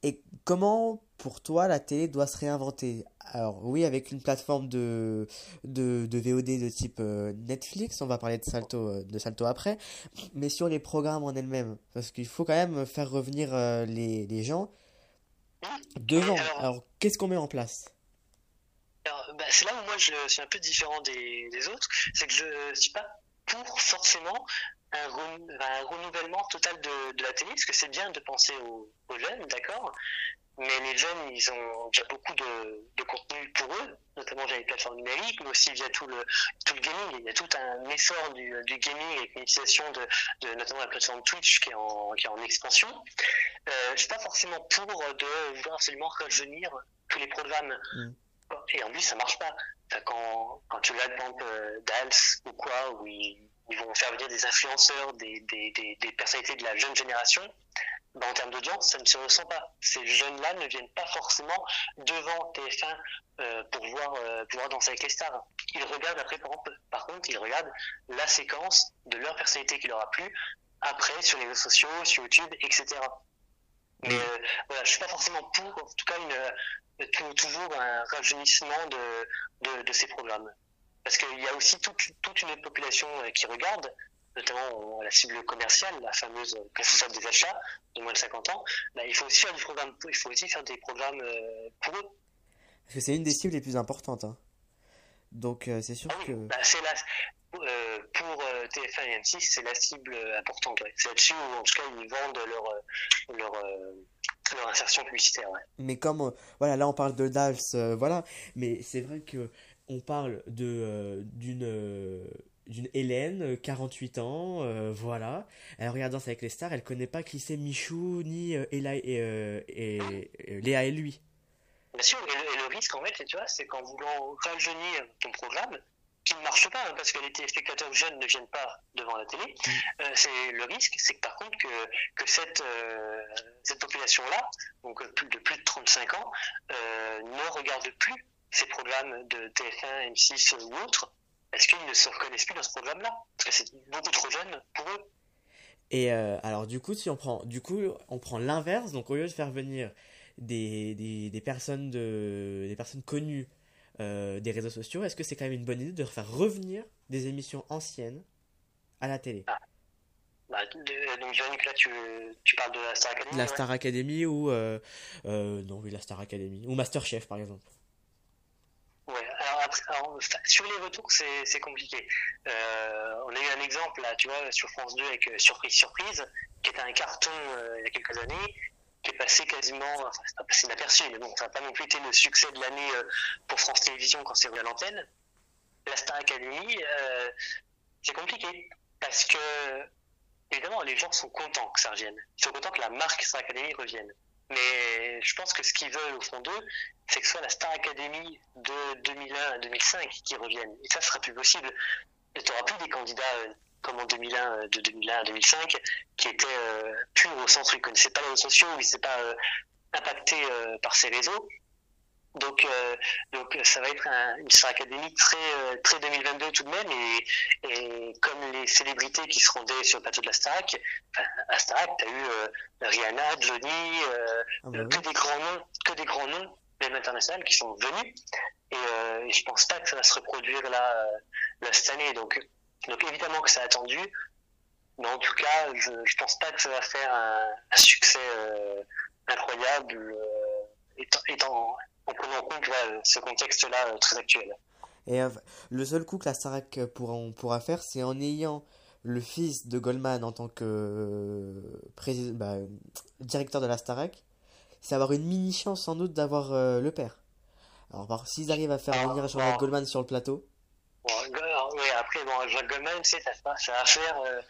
et comment, pour toi, la télé doit se réinventer. Alors oui, avec une plateforme de, de, de VOD de type euh, Netflix, on va parler de Salto, euh, de Salto après, mais sur les programmes en elles-mêmes, parce qu'il faut quand même faire revenir euh, les, les gens devant. Alors, alors qu'est-ce qu'on met en place? bah, C'est là où moi je suis un peu différent des, des autres, c'est que je ne suis pas pour forcément un, renouvellement total de, de, la télé, parce que c'est bien de penser aux, aux jeunes, d'accord mais les jeunes, ils ont déjà beaucoup de, de contenu pour eux, notamment via les plateformes numériques, mais aussi via tout le, tout le gaming. Il y a tout un essor du, du gaming avec une utilisation de, de, notamment la plateforme Twitch qui est en, qui est en expansion. Euh, je suis pas forcément pour de vouloir absolument rajeunir tous les programmes. Mm. Et en plus, ça marche pas. Enfin, quand, quand tu regardes, par exemple, euh, Dals ou quoi, où ils, ils vont faire venir des influenceurs, des, des, des, des personnalités de la jeune génération, ben, en termes d'audience, ça ne se ressent pas. Ces jeunes-là ne viennent pas forcément devant TF1 euh, pour, voir, euh, pour voir danser avec les stars. Ils regardent après, par, par contre, ils regardent la séquence de leur personnalité qui leur a plu après sur les réseaux sociaux, sur YouTube, etc. Mais euh, voilà, je suis pas forcément pour, en tout cas, une, toujours un rajeunissement de, de, de ces programmes. Parce qu'il y a aussi toute, toute une population euh, qui regarde, notamment la cible commerciale, la fameuse responsable des achats de moins de 50 ans, bah, il faut aussi faire du programme, il faut aussi faire des programmes euh, pour eux. Parce que c'est une des cibles les plus importantes. Hein. Donc euh, c'est sûr ah oui, que. Bah, c'est la, euh, pour euh, TF1 et M6, c'est la cible importante. Ouais. C'est là-dessus où en tout cas ils vendent leur, leur, leur insertion publicitaire. Ouais. Mais comme voilà, là on parle de DALS, voilà, mais c'est vrai que on parle de euh, d'une euh, d'une Hélène, 48 ans, euh, voilà. Elle regarde Danse avec les stars, elle connaît pas qui c'est Michou, ni Ella et, et, Léa et lui. Bien sûr, et le, risque en fait, tu vois, c'est qu'en voulant rajeunir ton programme, qui ne marche pas, hein, parce que les téléspectateurs jeunes ne viennent pas devant la télé, mm. c'est le risque, c'est que par contre que, que cette, cette population-là, donc de plus de 35 ans, ne regarde plus ces programmes de TF1, M6 ou autres, est-ce qu'ils ne se reconnaissent plus dans ce programme-là? Parce que c'est beaucoup trop jeune pour eux. Et euh, alors du coup, si on prend, du coup, on prend l'inverse, donc au lieu de faire venir des, des, des personnes de, des personnes connues euh, des réseaux sociaux, est-ce que c'est quand même une bonne idée de faire revenir des émissions anciennes à la télé? Ah. Bah, donc Véronique, là tu, tu, parles de la Star Academy La Star Academy ou euh, non oui la Star Academy ou Masterchef par exemple. Alors, sur les retours, c'est compliqué. Euh, on a eu un exemple, là, tu vois, sur France 2 avec euh, Surprise Surprise, qui était un carton euh, il y a quelques années, qui est passé quasiment, enfin, c'est pas passé inaperçu, mais bon, ça n'a pas non plus été le succès de l'année pour France Télévisions quand c'est revenu à l'antenne. La Star Academy, c'est compliqué, parce que, évidemment, les gens sont contents que ça revienne. Ils sont contents que la marque Star Academy revienne. Mais je pense que ce qu'ils veulent au fond d'eux, c'est que ce soit la Star Academy de 2001 à 2005 qui revienne. Et ça, sera plus possible. Tu n'auras plus des candidats euh, comme en 2001, euh, de 2001 à 2005, qui étaient euh, purs au sens où ils ne connaissaient pas les réseaux sociaux, où ils n'étaient pas impactés par ces réseaux. Donc, euh, donc ça va être un, une Star Academy très, euh, très 2022 tout de même. Et, et comme les célébrités qui se rendaient sur le plateau de la Starac, enfin, à Starac, tu as eu euh, Rihanna, Johnny, euh, Ah bah euh, oui. que des grands noms, que des grands noms, même internationaux, qui sont venus. Et, euh, et je pense pas que ça va se reproduire là, euh, là cette année. Donc, donc évidemment que c'est attendu. Mais en tout cas, je, je pense pas que ça va faire un, un succès euh, incroyable, euh, étant, étant, en prenant en compte ce contexte-là euh, très actuel. Et euh, le seul coup que la Starac pourra, on pourra faire, c'est en ayant le fils de Goldman en tant que euh, bah, directeur de la Starac, c'est avoir une mini chance sans doute d'avoir euh, le père. Alors, s'ils arrivent à faire Ah, venir Jean-Jacques ah. Goldman sur le plateau, Bon, ouais, après, bon, Jacques Goldman, tu sais, ça, va- ça va faire, euh,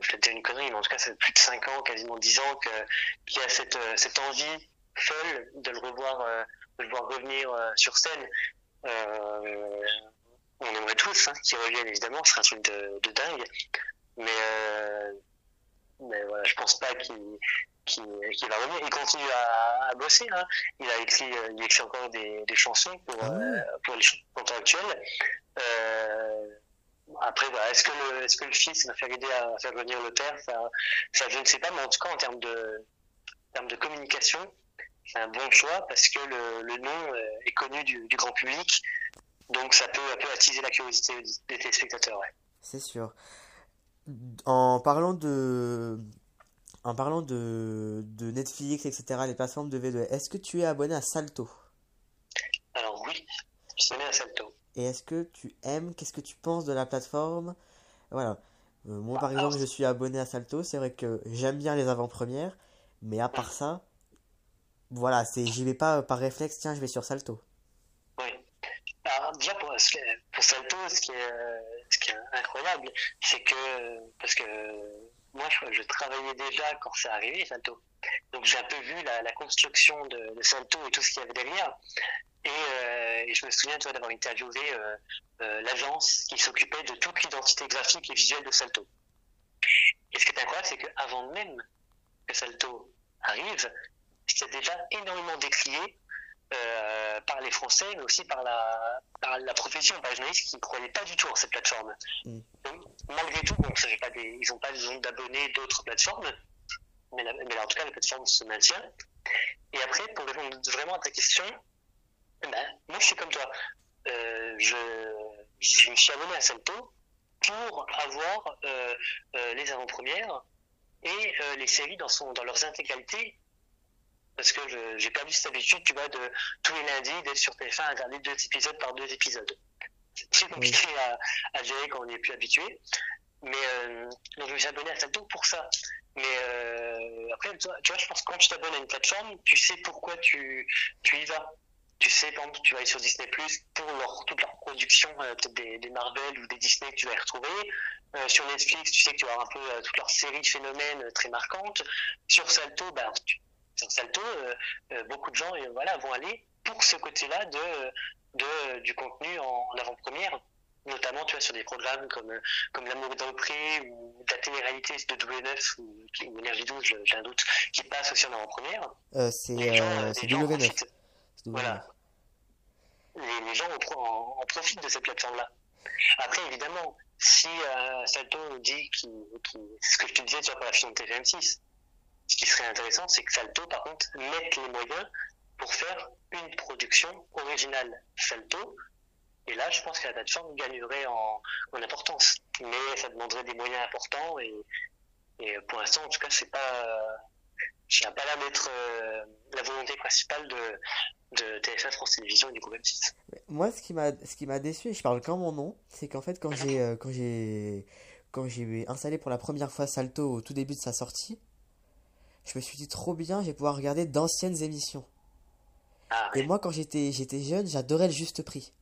je vais te dire une connerie, mais en tout cas, ça fait plus de 5 ans, quasiment 10 ans, qu'il y a cette, euh, cette envie folle de le revoir, euh, de le voir revenir euh, sur scène. Euh, on aimerait tous hein, qu'il revienne, évidemment, ce serait un truc de, de dingue. Mais, euh, mais voilà, je pense pas qu'il va revenir. Il continue à, à bosser. Hein. Il a écrit, il écrit encore des, des chansons pour, Ah ouais. euh, pour les chansons actuelles. Euh, après, est-ce que le, est-ce que le fils va faire aider à faire venir le père? Ça, ça, je ne sais pas, mais en tout cas, en termes de, en termes de communication, c'est un bon choix parce que le, le nom euh, est connu du, du grand public, donc ça peut, un peu attiser la curiosité des téléspectateurs. Ouais. c'est sûr. En parlant de, en parlant de, de Netflix, etc., les plateformes de V2, est-ce que tu es abonné à Salto? Alors oui, je suis à Salto. Et est-ce que tu aimes, qu'est-ce que tu penses de la plateforme? Voilà. Euh, moi, par Bah, exemple, alors- je suis abonné à Salto. C'est vrai que j'aime bien les avant-premières, mais à part ça, voilà, c'est, j'y vais pas par réflexe, tiens, je vais sur Salto. Oui. Alors, déjà, pour, Salto, ce qui est, euh, ce qui est incroyable, c'est que, parce que moi, je, travaillais déjà quand c'est arrivé, Salto. Donc, j'ai un peu vu la, la construction de, Salto et tout ce qu'il y avait derrière. Et, euh, je me souviens, tu vois, d'avoir interviewé euh, euh, l'agence qui s'occupait de toute l'identité graphique et visuelle de Salto. Et ce qui est incroyable, c'est qu'avant même que Salto arrive, c'était déjà énormément décrié euh, par les Français, mais aussi par la, par la profession, par les journalistes qui ne croyaient pas du tout en cette plateforme. Mm. Donc, malgré tout, bon, ça fait pas des, ils n'ont pas le nombre d'abonnés d'autres plateformes, mais, la- mais là, en tout cas, la plateforme se maintient. Et après, pour répondre vraiment à ta question, ben, moi, je suis comme toi. Euh, je, je me suis abonné à Salto pour avoir euh, les avant-premières et les séries dans, son, dans leurs intégralités parce que je- j'ai perdu cette habitude, tu vois, de tous les lundis d'être sur TF1 à regarder deux épisodes par deux épisodes. C'est très compliqué à, à gérer quand on n'y est plus habitué. Mais euh, donc je me suis abonné à Salto pour ça. Mais euh, après, tu vois, tu vois, je pense que quand tu t'abonnes à une plateforme, tu sais pourquoi tu, tu y vas. Tu sais, par exemple, tu vas aller sur Disney Plus pour leur, toute leur production, euh, peut-être des, des Marvel ou des Disney que tu vas y retrouver. Euh, sur Netflix, tu sais que tu vas avoir un peu euh, toutes leurs séries phénomènes euh, très marquantes. Sur Salto, bah, tu- sur Salto, euh, euh, beaucoup de gens euh, voilà, vont aller pour ce côté-là de, de, du contenu en, en avant-première, notamment tu vois, sur des programmes comme, comme L'amour dans le pré ou de la télé-réalité de W9 ou, ou Énergie 12, je- j'ai un doute, qui passe aussi en avant-première. Euh, c'est euh, euh, c'est les gens en W9. profitent. C'est W9. Voilà. Les, les gens en, pro- en- en profitent de cette plateforme-là. Après, évidemment, si euh, Salto nous dit qu'il- c'est ce que je te disais tu vois, pour la fusion de TVM6, ce qui serait intéressant, c'est que Salto, par contre, mette les moyens pour faire une production originale Salto. Et là, je pense que la plateforme gagnerait en, en importance. Mais ça demanderait des moyens importants. Et, et pour l'instant, en tout cas, c'est pas, je pas là d'être euh, la volonté principale de, de TF1 France Télévisions et du groupe M6. Moi, ce qui m'a, ce qui m'a déçu, et je parle quand mon nom, c'est qu'en fait, quand j'ai, euh, quand j'ai, quand j'ai installé pour la première fois Salto au tout début de sa sortie, je me suis dit trop bien, je vais pouvoir regarder d'anciennes émissions. Ah, Et ouais. moi, quand j'étais, j'étais jeune, j'adorais le juste prix.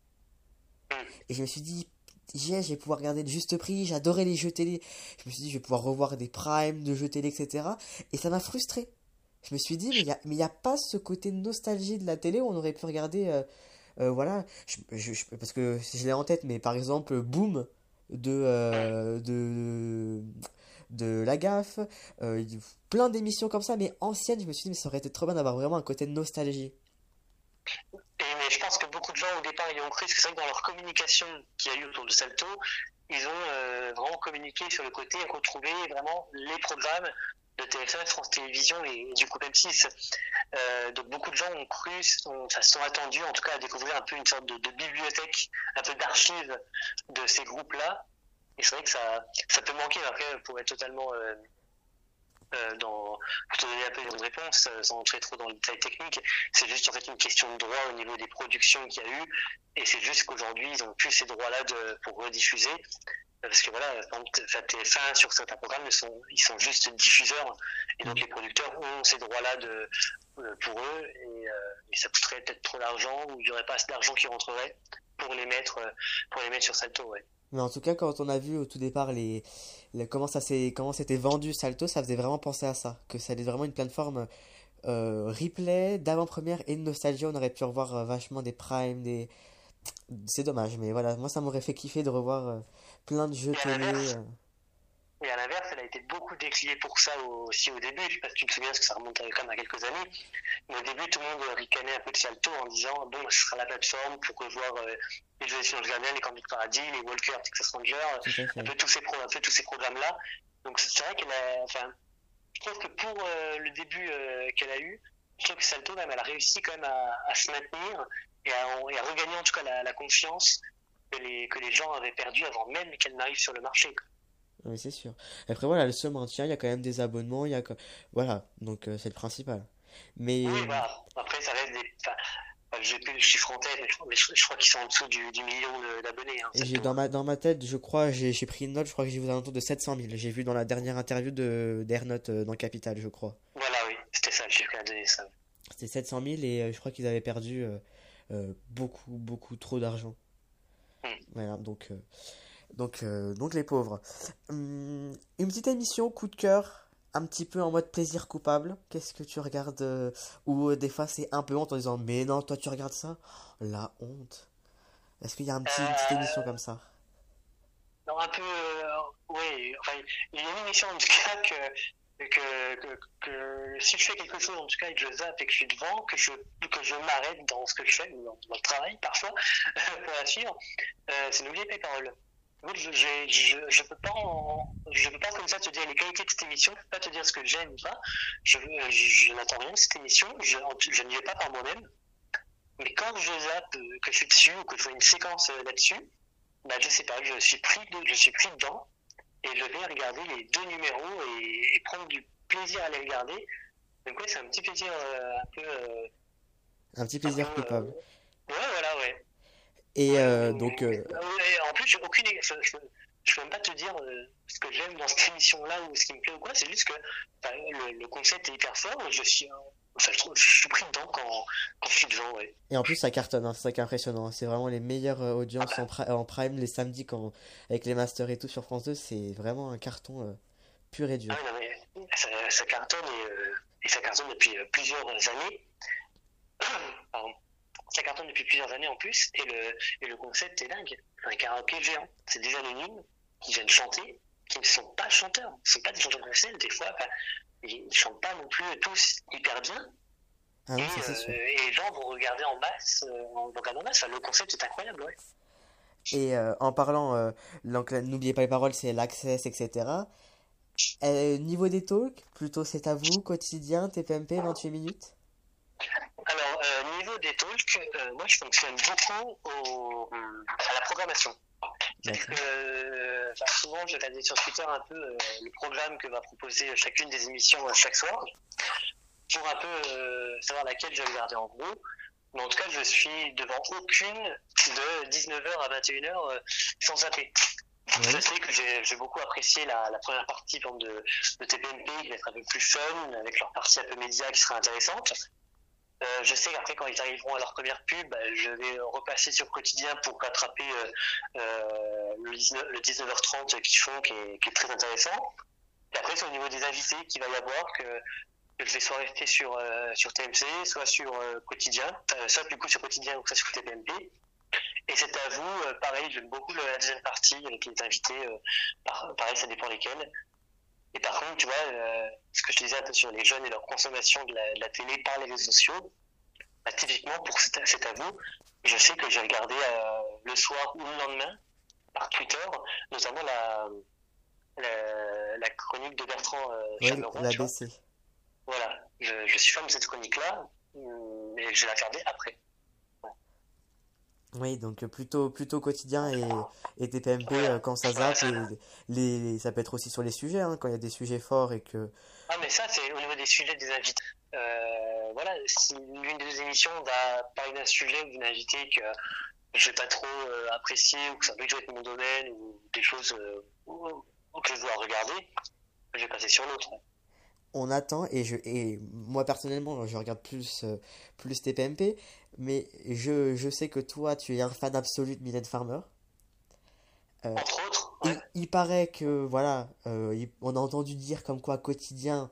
Mm. Et je me suis dit, yeah, je vais pouvoir regarder le juste prix, j'adorais les jeux télé. Je me suis dit, je vais pouvoir revoir des primes de jeux télé, etc. Et ça m'a frustré. Je me suis dit, mais il n'y a, a pas ce côté nostalgie de la télé où on aurait pu regarder, euh, euh, voilà, je- je- je- parce que je l'ai en tête, mais par exemple, Boom de, euh, de, de La Gaffe, euh, plein d'émissions comme ça, mais anciennes, je me suis dit, mais ça aurait été trop bien d'avoir vraiment un côté de nostalgie. Et je pense que beaucoup de gens au départ y ont cru, parce que c'est vrai que dans leur communication qu'il y a eu autour de Salto, ils ont euh, vraiment communiqué sur le côté et retrouvé vraiment les programmes de TF1, France Télévisions et, du coup M6. Euh, donc beaucoup de gens ont cru, ça sont attendus en tout cas à découvrir un peu une sorte de bibliothèque, un peu d'archives de ces groupes-là. Et c'est vrai que ça, ça peut manquer après pour être totalement euh, euh, dans, pour te donner un peu une réponse, euh, sans entrer trop dans le détail technique, c'est juste en fait une question de droit au niveau des productions qu'il y a eu, et c'est juste qu'aujourd'hui ils ont plus ces droits-là pour rediffuser, parce que voilà, TF1 sur certains programmes ils sont, ils sont juste diffuseurs, et donc les producteurs ont ces droits-là de, pour eux, et, et ça coûterait peut-être trop d'argent, ou il n'y aurait pas assez d'argent qui rentrerait pour les mettre, pour les mettre sur Salto, ouais. Mais en tout cas, quand on a vu au tout départ les, comment ça comment c'était vendu Salto, ça faisait vraiment penser à ça, que ça allait vraiment une plateforme euh, replay d'avant-première et de nostalgie. On aurait pu revoir euh, vachement des primes, des c'est dommage, mais voilà, moi ça m'aurait fait kiffer de revoir euh, plein de jeux télé. Et à l'inverse, elle a été beaucoup décriée pour ça aussi au début. Je sais pas si tu te souviens, parce que ça remonte quand même à quelques années. Mais au début, tout le monde ricanait un peu de Salto en disant bon, ce sera la plateforme pour revoir euh, les jeux des Gardiens, les Candid Paradis, les Walker, Texas Ranger, un peu tous ces, pro un peu tous ces programmes-là. Donc c'est vrai qu'elle a. Enfin, je trouve que pour euh, le début euh, qu'elle a eu, je trouve que Salto, même, elle a réussi quand même à, à se maintenir et à, et à, regagner en tout cas la, la confiance que les, que les gens avaient perdu avant même qu'elle n'arrive sur le marché. Quoi. Oui, c'est sûr. Après, voilà, le se maintient, il y a quand même des abonnements, il y a... Voilà, donc euh, c'est le principal. Mais... Oui, bah, après, ça reste des... Enfin, j'ai plus le chiffre en tête, mais je, je crois qu'ils sont en dessous du, du million d'abonnés. Hein, j'ai dans ma, dans ma tête, je crois, j'ai pris une note, je crois que j'ai aux alentours de 700 000. J'ai vu dans la dernière interview d'Airnote euh, dans Capital, je crois. Voilà, oui, c'était ça, j'ai donné ça. C'était 700 000 et euh, je crois qu'ils avaient perdu euh, euh, beaucoup, beaucoup trop d'argent. Hmm. Voilà, donc... Donc, euh, donc les pauvres. Hum, une petite émission coup de cœur, un petit peu en mode plaisir coupable. Qu'est-ce que tu regardes euh, Ou euh, des fois c'est un peu honte en disant mais non toi tu regardes ça? La honte. Est-ce qu'il y a une petite émission comme ça? Non un peu oui. Il y a une émission en tout cas que, que, que, si je fais quelque chose en tout cas et que je zappe et que je suis devant, que je, que je m'arrête dans ce que je fais, dans, dans le travail parfois, [LAUGHS] pour la suivre, c'est n'oubliez pas les paroles. Je, je, je, je, peux pas en, je peux pas comme ça te dire les qualités de cette émission, je peux pas te dire ce que j'aime ou pas. Je, je, n'attends rien de cette émission, je, je n'y vais pas par moi-même. Mais quand je zappe, que je suis dessus ou que je vois une séquence là-dessus, bah je sais pas, je suis pris, de, je suis pris dedans et je vais regarder les deux numéros et, et prendre du plaisir à les regarder. Donc ouais, c'est un petit plaisir euh, un peu. Euh, un petit plaisir coupable. Euh, ouais, voilà, ouais. Et euh, donc. Euh... En plus, j'ai aucune. Je, je, je peux même pas te dire euh, ce que j'aime dans cette émission-là ou ce qui me plaît ou quoi. C'est juste que le, le, concept est hyper fort et je suis. Enfin, je, trouve, je suis pris dedans quand, quand je suis devant, ouais. Et en plus, ça cartonne, hein, c'est ça qui est impressionnant. C'est vraiment les meilleures euh, audiences ah bah. en, pri en, prime les samedis quand, avec les masters et tout sur France 2. C'est vraiment un carton euh, pur et dur. Ah, non, mais ça, ça cartonne et, et, ça cartonne depuis plusieurs années. [COUGHS] Pardon ça cartonne depuis plusieurs années en plus, et le, et le concept est dingue. Un karaoké géant. C'est des anonymes qui viennent chanter, qui ne sont pas chanteurs. Ce ne sont pas des chanteurs professionnels, des fois. Ils ne chantent pas non plus tous hyper bien. Ah oui, et, euh, et, les gens vont regarder en masse. Euh, vont regarder en masse. Enfin, le concept est incroyable, ouais. Et euh, en parlant, euh, donc n'oubliez pas les paroles, c'est l'access, etc. Niveau des talks, plutôt c'est à vous, quotidien, TPMP, 28 minutes? Alors, euh, niveau des talks, euh, moi je fonctionne beaucoup au, à la programmation. Que euh, enfin, souvent je regarde sur Twitter un peu euh, le programme que va proposer chacune des émissions chaque soir pour un peu savoir laquelle je vais regarder en gros. Mais en tout cas, je suis devant aucune de 19h à 21h sans zapper. Je sais que j'ai beaucoup apprécié la, la, première partie de, de TPMP qui va être un peu plus fun, avec leur partie un peu média qui sera intéressante. Euh, je sais qu'après, quand ils arriveront à leur première pub, bah, je vais repasser sur quotidien pour rattraper euh, euh, le, 19, le 19h30 qu'ils font, qui est, très intéressant. Et après, c'est au niveau des invités qu'il va y avoir que, je vais soit rester sur, sur TMC, soit sur quotidien, soit du coup sur quotidien ou soit sur TPMP. Et c'est à vous, pareil, j'aime beaucoup la deuxième partie avec les invités, pareil, ça dépend lesquels. Et par contre, tu vois, euh, ce que je disais un peu sur les jeunes et leur consommation de la, de la télé par les réseaux sociaux, Bah, typiquement, pour cet, cet avou, je sais que j'ai regardé euh, le soir ou le lendemain par Twitter, notamment la, la, la chronique de Bertrand euh, la. BC. Voilà, je, je suis fan de cette chronique-là, et je l'ai regardée après. Oui, donc euh, plutôt plutôt quotidien et, et TPMP euh, quand ça zappe et les, ça peut être aussi sur les sujets hein, quand il y a des sujets forts et que Ah, mais ça, c'est au niveau des sujets des invités. Euh, voilà, si l'une des émissions va parler d'un sujet ou d'une invitée que je vais pas trop euh, apprécier ou que ça va être mon domaine ou des choses euh, ou- que je dois regarder, je vais passer sur l'autre. on attend et je et moi personnellement je regarde plus plus TPMP mais je je sais que toi tu es un fan absolu de Mylène Farmer. Euh, Entre autres, il, paraît que voilà euh, il- on a entendu dire comme quoi quotidien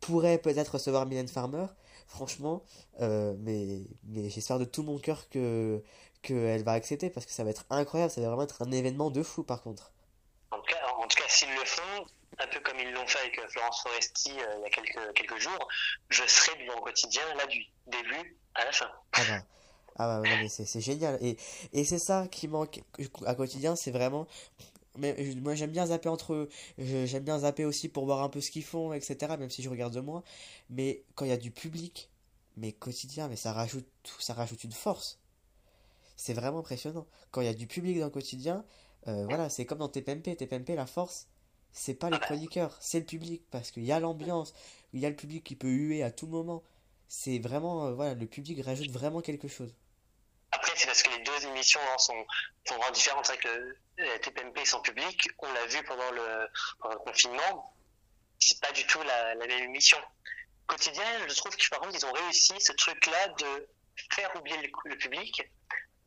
pourrait peut-être recevoir Mylène Farmer. Franchement, euh, mais mais j'espère de tout mon cœur que qu'elle va accepter parce que ça va être incroyable, ça va vraiment être un événement de fou par contre. En tout cas, en tout cas, s'ils le font, un peu comme ils l'ont fait avec euh, Florence Foresti euh, il y a quelques, quelques jours, je serai devant au quotidien, là, du début à la fin. Ah bah, ah mais c'est génial. Et, et c'est ça qui manque à quotidien c'est vraiment mais je- moi j'aime bien zapper entre eux. J'aime bien zapper aussi pour voir un peu ce qu'ils font etc même si je regarde de moins. Mais quand il y a du public mais quotidien mais ça rajoute ça rajoute une force. C'est vraiment impressionnant. Quand il y a du public dans le quotidien euh, voilà c'est comme dans TPMP TPMP la force c'est pas les chroniqueurs c'est le public parce qu'il y a l'ambiance il y a le public qui peut huer à tout moment c'est vraiment euh, voilà le public rajoute vraiment quelque chose Après, c'est parce que les deux émissions hein, sont, sont vraiment différentes. C'est vrai que le TPMP sans public, on l'a vu pendant le, pendant le confinement, c'est pas du tout la, la même émission. Quotidien, je trouve que par contre, ils ont réussi ce truc-là de faire oublier le, le public.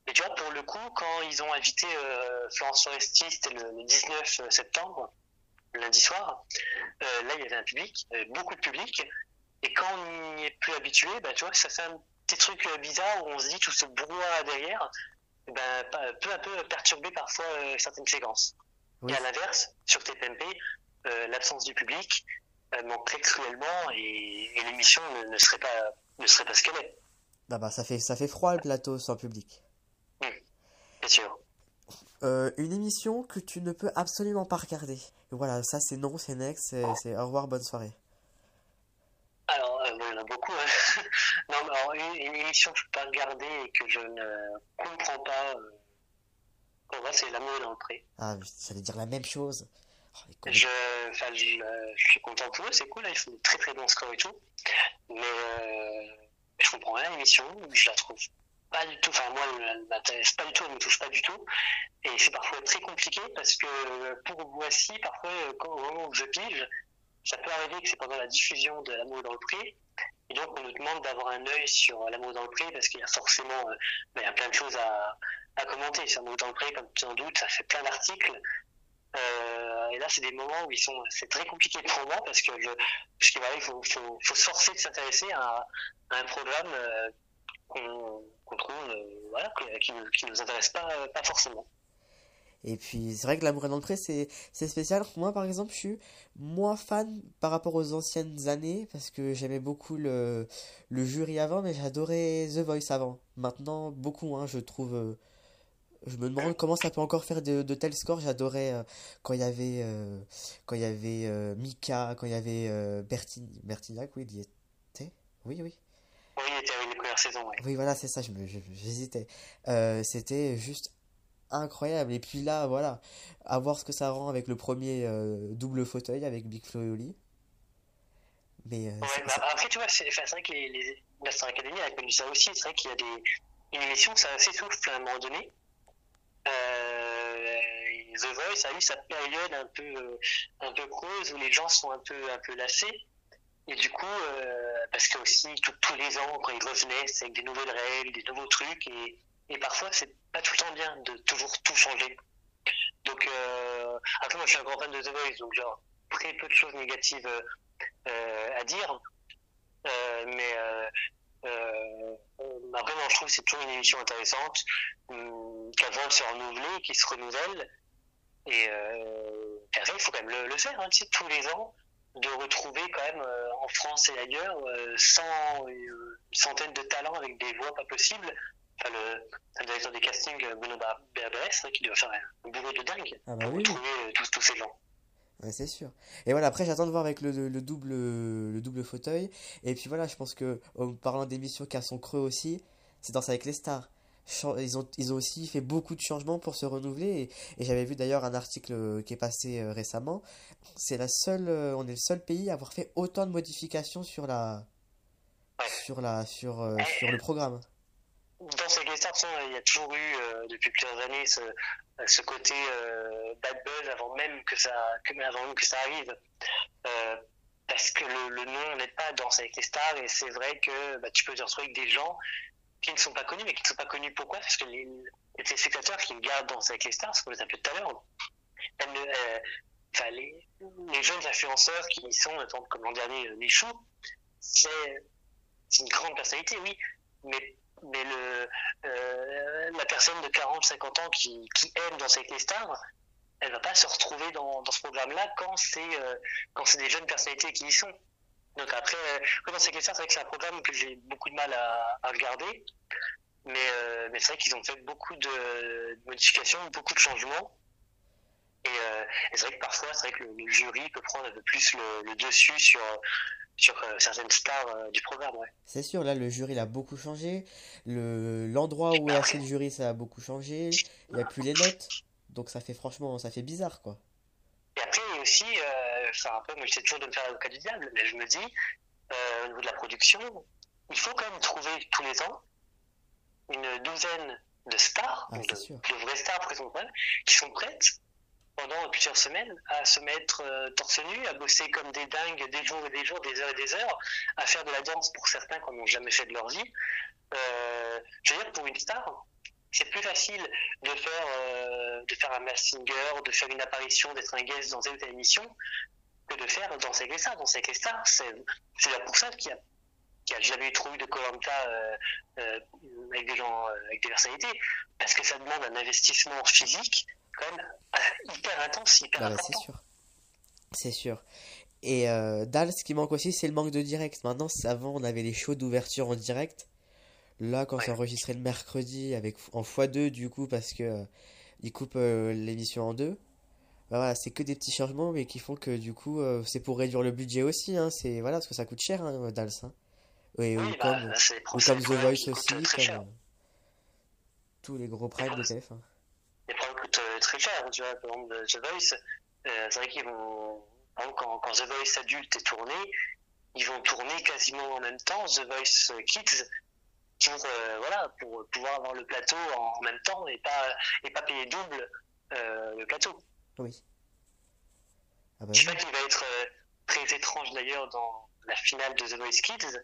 Et tu vois, pour le coup, quand ils ont invité euh, Florence Foresti, c'était le, le 19 septembre, le lundi soir, euh, là, il y avait un public, avait beaucoup de public. Et quand on n'y est plus habitué, bah, tu vois, ça fait un petit truc euh, bizarre où on se dit tout ce brouhaha derrière, pa- peu à peu perturber parfois euh, certaines séquences. oui Et à l'inverse, sur TPMP, euh, l'absence du public euh, manquerait cruellement et, et l'émission ne, ne serait pas ne serait pas ce qu'elle est, bah, bah, ça fait ça fait froid le plateau sans public bien sûr. Euh, une émission que tu ne peux absolument pas regarder Et voilà ça c'est non c'est next c'est c'est au revoir bonne soirée Alors, euh, bon, il y en a beaucoup. hein. [LAUGHS] non, mais alors, une, une émission que je peux pas regarder et que je ne comprends pas, euh, pour moi, c'est L'amour est dans le pré. ah j'allais dire la même chose Oh. Je, euh, je suis content pour eux, c'est cool, là, ils font de très très bons scores et tout. Mais euh, je comprends rien à l'émission, je la trouve pas du tout, enfin moi elle m'intéresse pas du tout, elle me touche pas du tout. Et c'est parfois très compliqué parce que pour Voici, parfois euh, au moment où je pige, ça peut arriver que c'est pendant la diffusion de L'amour dans le pré. Et donc on nous demande d'avoir un œil sur L'amour dans le pré parce qu'il y a forcément euh, ben, il y a plein de choses à, à commenter. Sur L'amour dans le pré, comme tu en doutes, ça fait plein d'articles. Euh, et là, c'est des moments où ils sont, c'est très compliqué pour moi parce que je, parce que voilà, il faut, faut, faut se forcer de s'intéresser à, un programme euh, qu'on qu'on trouve, euh, voilà, que- qui, ne- nous intéresse pas, euh, pas forcément. Et puis, c'est vrai que dans le pré, c'est spécial. Moi, par exemple, je suis moins fan par rapport aux anciennes années, parce que j'aimais beaucoup le, le jury avant, mais j'adorais The Voice avant. Maintenant, beaucoup, hein, je trouve. euh, je me demande comment ça peut encore faire de, de tels scores. J'adorais euh, quand il y avait, euh, quand il y avait Mika, quand il y avait Bertin, Bertignac, oui, il y était. Oui, oui. Oui, il était avec les premières saisons, ouais. Oui, voilà, c'est ça, j'hésitais. Euh, c'était juste incroyable. Et puis là, voilà, à voir ce que ça rend avec le premier euh, double fauteuil avec Big Flo et Oli. Mais euh, Ouais, bah, après, tu vois, c'est vrai que les, les, la Star Academy a connu ça aussi. C'est vrai qu'il y a des, une émission, ça s'essouffle à un moment donné. Euh, The Voice a eu sa période un peu, un peu creuse où les gens sont un peu, un peu lassés. Et du coup, euh, parce que aussi, tous les ans, quand ils revenaient, c'est avec des nouvelles règles, des nouveaux trucs. Et, et parfois, c'est pas tout le temps bien de toujours tout changer. Donc, euh, après, moi, je suis un grand fan de The Voice, donc genre, très peu de choses négatives euh, euh, à dire. Euh, mais euh, euh, après, moi, je trouve que c'est toujours une émission intéressante, hum, qui avance de se renouveler, qui se renouvelle. Et euh, après, il faut quand même le, faire, hein, tu sais, tous les ans, de retrouver quand même euh, en France et ailleurs euh, 100, euh, centaines de talents avec des voix pas possibles. Enfin, le, directeur des castings, euh, Bruno Berberes, qui doit faire un boulot de dingue ah bah pour oui. trouver tous, tous ces gens. Ouais, c'est sûr. Et voilà, après j'attends de voir avec le, le, double, le double fauteuil. Et puis voilà, je pense que en parlant d'émissions qui a son creux aussi, c'est Danse avec les stars. Ils ont, ils ont aussi fait beaucoup de changements pour se renouveler. Et, j'avais vu d'ailleurs un article qui est passé euh, récemment. C'est la seule, euh, on est le seul pays à avoir fait autant de modifications sur la, sur la, sur, euh, sur le programme. Dans ces stars, il y a toujours eu depuis plusieurs années ce, ce côté bad buzz avant même que ça, que, avant même que ça arrive. parce que le, le nom n'est pas Danse avec les stars et c'est vrai que bah, tu peux te retrouver avec des gens qui ne sont pas connus, mais qui ne sont pas connus pourquoi? Parce que les, les téléspectateurs qui regardent Danse avec les stars, ce qu'on un peu tout à l'heure, euh, les, les, jeunes influenceurs qui y sont, comme l'an dernier euh, Michou, c'est une grande personnalité, oui, mais, mais le, euh, la personne de 40, 50 ans qui, qui aime Danse avec les stars, elle va pas se retrouver dans, dans ce programme-là quand c'est euh, des jeunes personnalités qui y sont. Donc après, euh, dans ces questions, c'est vrai que c'est un programme que j'ai beaucoup de mal à, à regarder. Mais, euh, mais c'est vrai qu'ils ont fait beaucoup de, modifications, beaucoup de changements. Et, euh, et c'est vrai que parfois, c'est vrai que le, jury peut prendre un peu plus le, le dessus sur, sur euh, certaines stars du programme. Ouais. C'est sûr, là, le jury il a beaucoup changé. Le, l'endroit où est assis le jury, ça a beaucoup changé. Il n'y a plus les notes. Donc ça fait franchement, ça fait bizarre, quoi. Et après, aussi, enfin, un peu, moi, j'essaie toujours de me faire l'avocat du diable, mais je me dis, euh, au niveau de la production, il faut quand même trouver tous les ans une douzaine de stars, ah, de, vraies stars qui sont prêtes pendant plusieurs semaines à se mettre euh, torse nu, à bosser comme des dingues des jours et des jours, des heures et des heures, à faire de la danse pour certains qui n'ont jamais fait de leur vie. Euh, je veux dire, pour une star, c'est plus facile de faire, euh, de faire un singer, de faire une apparition, d'être un guest dans une telle émission, que de faire. Danser avec les stars, c'est là pour ça qu'il y a qui a jamais eu trop eu de Colanta euh, euh, avec des gens euh, avec des personnalités. Parce que ça demande un investissement physique quand même hyper intense hyper bah, c'est sûr. C'est sûr. Et Dal ce qui manque aussi c'est le manque de direct. Maintenant avant on avait les shows d'ouverture en direct. Là, quand c'est enregistré le mercredi avec en x2 du coup parce que ils coupent l'émission en deux. Bah, voilà, c'est que des petits changements mais qui font que du coup euh, c'est pour réduire le budget aussi hein, c'est voilà parce que ça coûte cher hein, Dals hein. oui, ou, bah, comme, ou comme The Voice aussi comme tous les gros primes de TF1. Les primes coûtent très cher, tu vois, par exemple The Voice, c'est vrai qu'ils vont quand, quand The Voice adulte est tourné, ils vont tourner quasiment en même temps The Voice Kids pour euh, voilà pour pouvoir avoir le plateau en même temps et pas et pas payer double euh, le plateau. Oui. Ah bah, Ce qui va être euh, très étrange d'ailleurs dans la finale de The Voice Kids,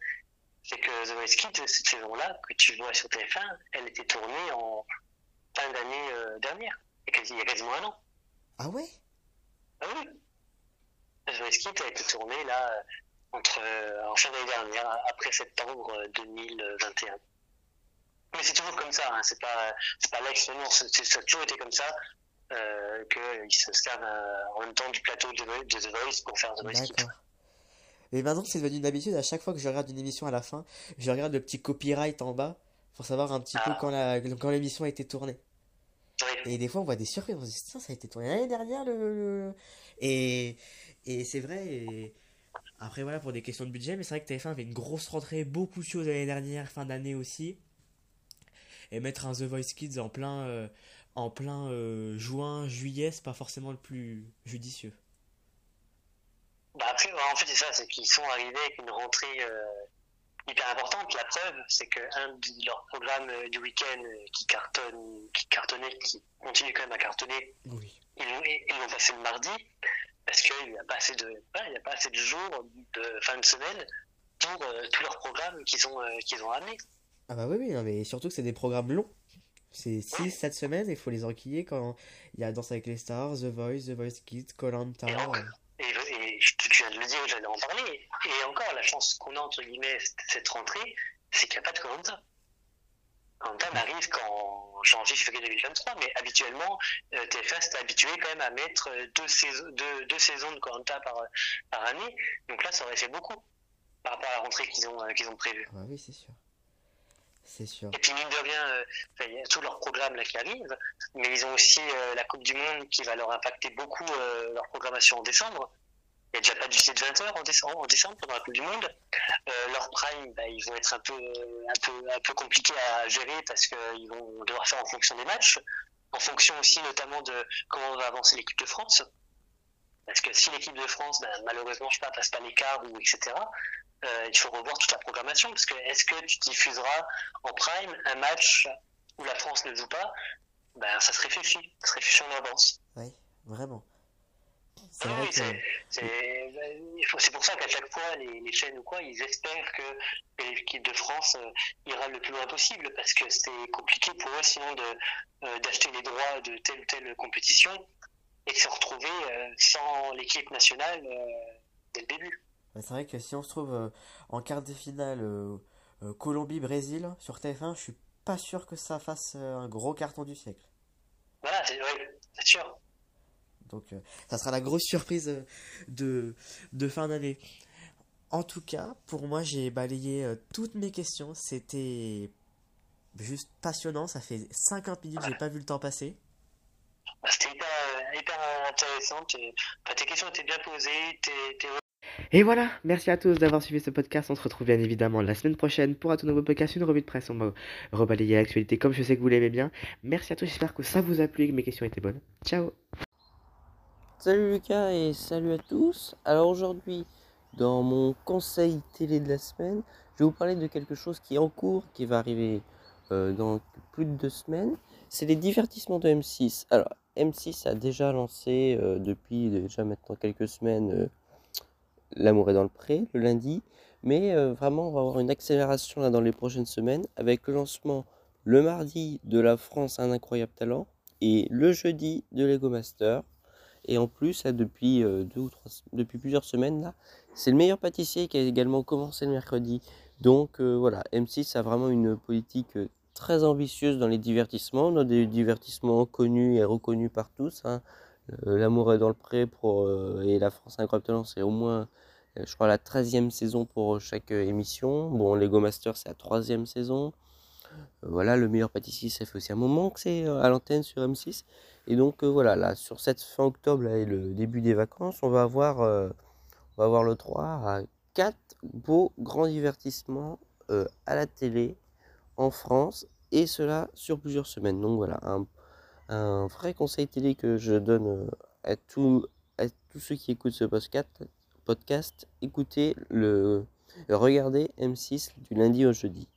c'est que The Voice Kids cette saison-là que tu vois sur TF1, elle était tournée en fin d'année dernière, il y a quasiment un an. Ah ouais? Ah oui. The Voice Kids a été tournée là entre en fin d'année dernière, après septembre 2021. Mais c'est toujours comme ça, hein. c'est pas, c'est pas l'expérience, ça a toujours été comme ça, euh, qu'ils se servent euh, en même temps du plateau de, de The Voice pour faire The Voice D'accord. Mais maintenant, c'est devenu une habitude, à chaque fois que je regarde une émission à la fin, je regarde le petit copyright en bas pour savoir un petit peu ah. quand, la, quand l'émission a été tournée. Et des fois, on voit des surprises, on se dit, ça, ça a été tourné l'année dernière, le... Et, et c'est vrai, et... Après, voilà, pour des questions de budget, mais c'est vrai que TF1 avait une grosse rentrée, beaucoup de choses l'année dernière, fin d'année aussi et mettre un The Voice Kids en plein, euh, en plein euh, juin, juillet, c'est pas forcément le plus judicieux. Bah après, en fait, c'est ça, c'est qu'ils sont arrivés avec une rentrée euh, hyper importante. La preuve, c'est qu'un de leurs programmes du week-end qui cartonne, qui cartonnait, qui continue quand même à cartonner, oui. ils l'ont passé le mardi parce qu'il n'y a pas assez de, il y a pas assez de jours de fin de semaine pour tous leurs programmes qu'ils ont, qu'ils ont amenés. Ah bah oui, oui, mais surtout que c'est des programmes longs. C'est 6-7 semaines, il faut les enquiller quand il y a Danse avec les Stars, The Voice, The Voice Kids, Colanta. Et, et, viens de le dire, j'allais en parler. Et encore, la chance qu'on a, entre guillemets, cette rentrée, c'est qu'il n'y a pas de Colanta. Colanta n'arrive qu'en janvier, février 2023, mais habituellement, euh, TF1 s'est habitué quand même à mettre deux, saisons, deux, deux saisons de Colanta par, par année. Donc là, ça aurait fait beaucoup. par rapport à la rentrée qu'ils ont, qu'ils ont prévue. Ah oui, c'est sûr. Et puis, mine de rien, il y a tout leur programme là qui arrive, mais ils ont aussi la Coupe du Monde qui va leur impacter beaucoup leur programmation en décembre. Il n'y a déjà pas du de 20 heures en décembre, en décembre pendant la Coupe du Monde. Euh, leur prime, bah, ils vont être un peu, un peu, un peu compliqués à gérer parce qu'ils vont devoir faire en fonction des matchs, en fonction aussi notamment de comment va avancer l'équipe de France. Parce que si l'équipe de France, bah, malheureusement, je sais pas, passe pas l'écart ou etc., euh, il faut revoir toute la programmation parce que est-ce que tu diffuseras en prime un match où la France ne joue pas? Ben, ça se réfléchit, ça se réfléchit en avance. Oui, vraiment. C'est c'est pour ça qu'à chaque fois, les, chaînes ou quoi, ils espèrent que l'équipe de France euh, ira le plus loin possible parce que c'est compliqué pour eux sinon euh, d'acheter les droits de telle ou telle compétition et de se retrouver euh, sans l'équipe nationale dès le début. C'est vrai que si on se trouve en quart de finale Colombie-Brésil sur TF1, je suis pas sûr que ça fasse un gros carton du siècle. Voilà, c'est sûr. Donc euh, ça sera la grosse surprise euh, de, de fin d'année. En tout cas, pour moi, j'ai balayé euh, toutes mes questions. C'était juste passionnant. Ça fait 50 minutes, j'ai pas vu le temps passer. Bah, c'était hyper, intéressant. tes questions étaient bien posées. Et voilà, merci à tous d'avoir suivi ce podcast. On se retrouve bien évidemment la semaine prochaine pour un tout nouveau podcast, une revue de presse. On va rebalayer l'actualité comme je sais que vous l'aimez bien. Merci à tous, j'espère que ça vous a plu et que mes questions étaient bonnes. Ciao Salut Lucas et salut à tous. Alors aujourd'hui, dans mon conseil télé de la semaine, je vais vous parler de quelque chose qui est en cours, qui va arriver euh, dans plus de deux semaines. C'est les divertissements de M6. Alors M6 a déjà lancé euh, depuis déjà maintenant quelques semaines euh, L'amour est dans le pré le lundi. Mais vraiment, on va avoir une accélération là dans les prochaines semaines avec le lancement le mardi de La France un incroyable talent et le jeudi de Lego Master. Et en plus, depuis, euh, deux ou trois, plusieurs semaines, là, c'est le meilleur pâtissier qui a également commencé le mercredi. Donc euh, voilà, M6 a vraiment une politique euh, très ambitieuse dans les divertissements. A des divertissements connus et reconnus par tous. Hein. L'amour est dans le pré pour, et la France incroyable c'est au moins, je crois, la 13e saison pour chaque émission. Bon, Lego Master, c'est la troisième saison. voilà, le meilleur pâtissier, ça fait aussi un moment que c'est à l'antenne sur M6. Et donc euh, voilà, là, sur cette fin octobre et le début des vacances, on va avoir, euh, on va avoir le 3 à 4 beaux grands divertissements euh, à la télé en France, et cela sur plusieurs semaines. Donc voilà, un, vrai conseil télé que je donne à, tout, à tous ceux qui écoutent ce podcast, podcast écoutez le, regardez M6 du lundi au jeudi.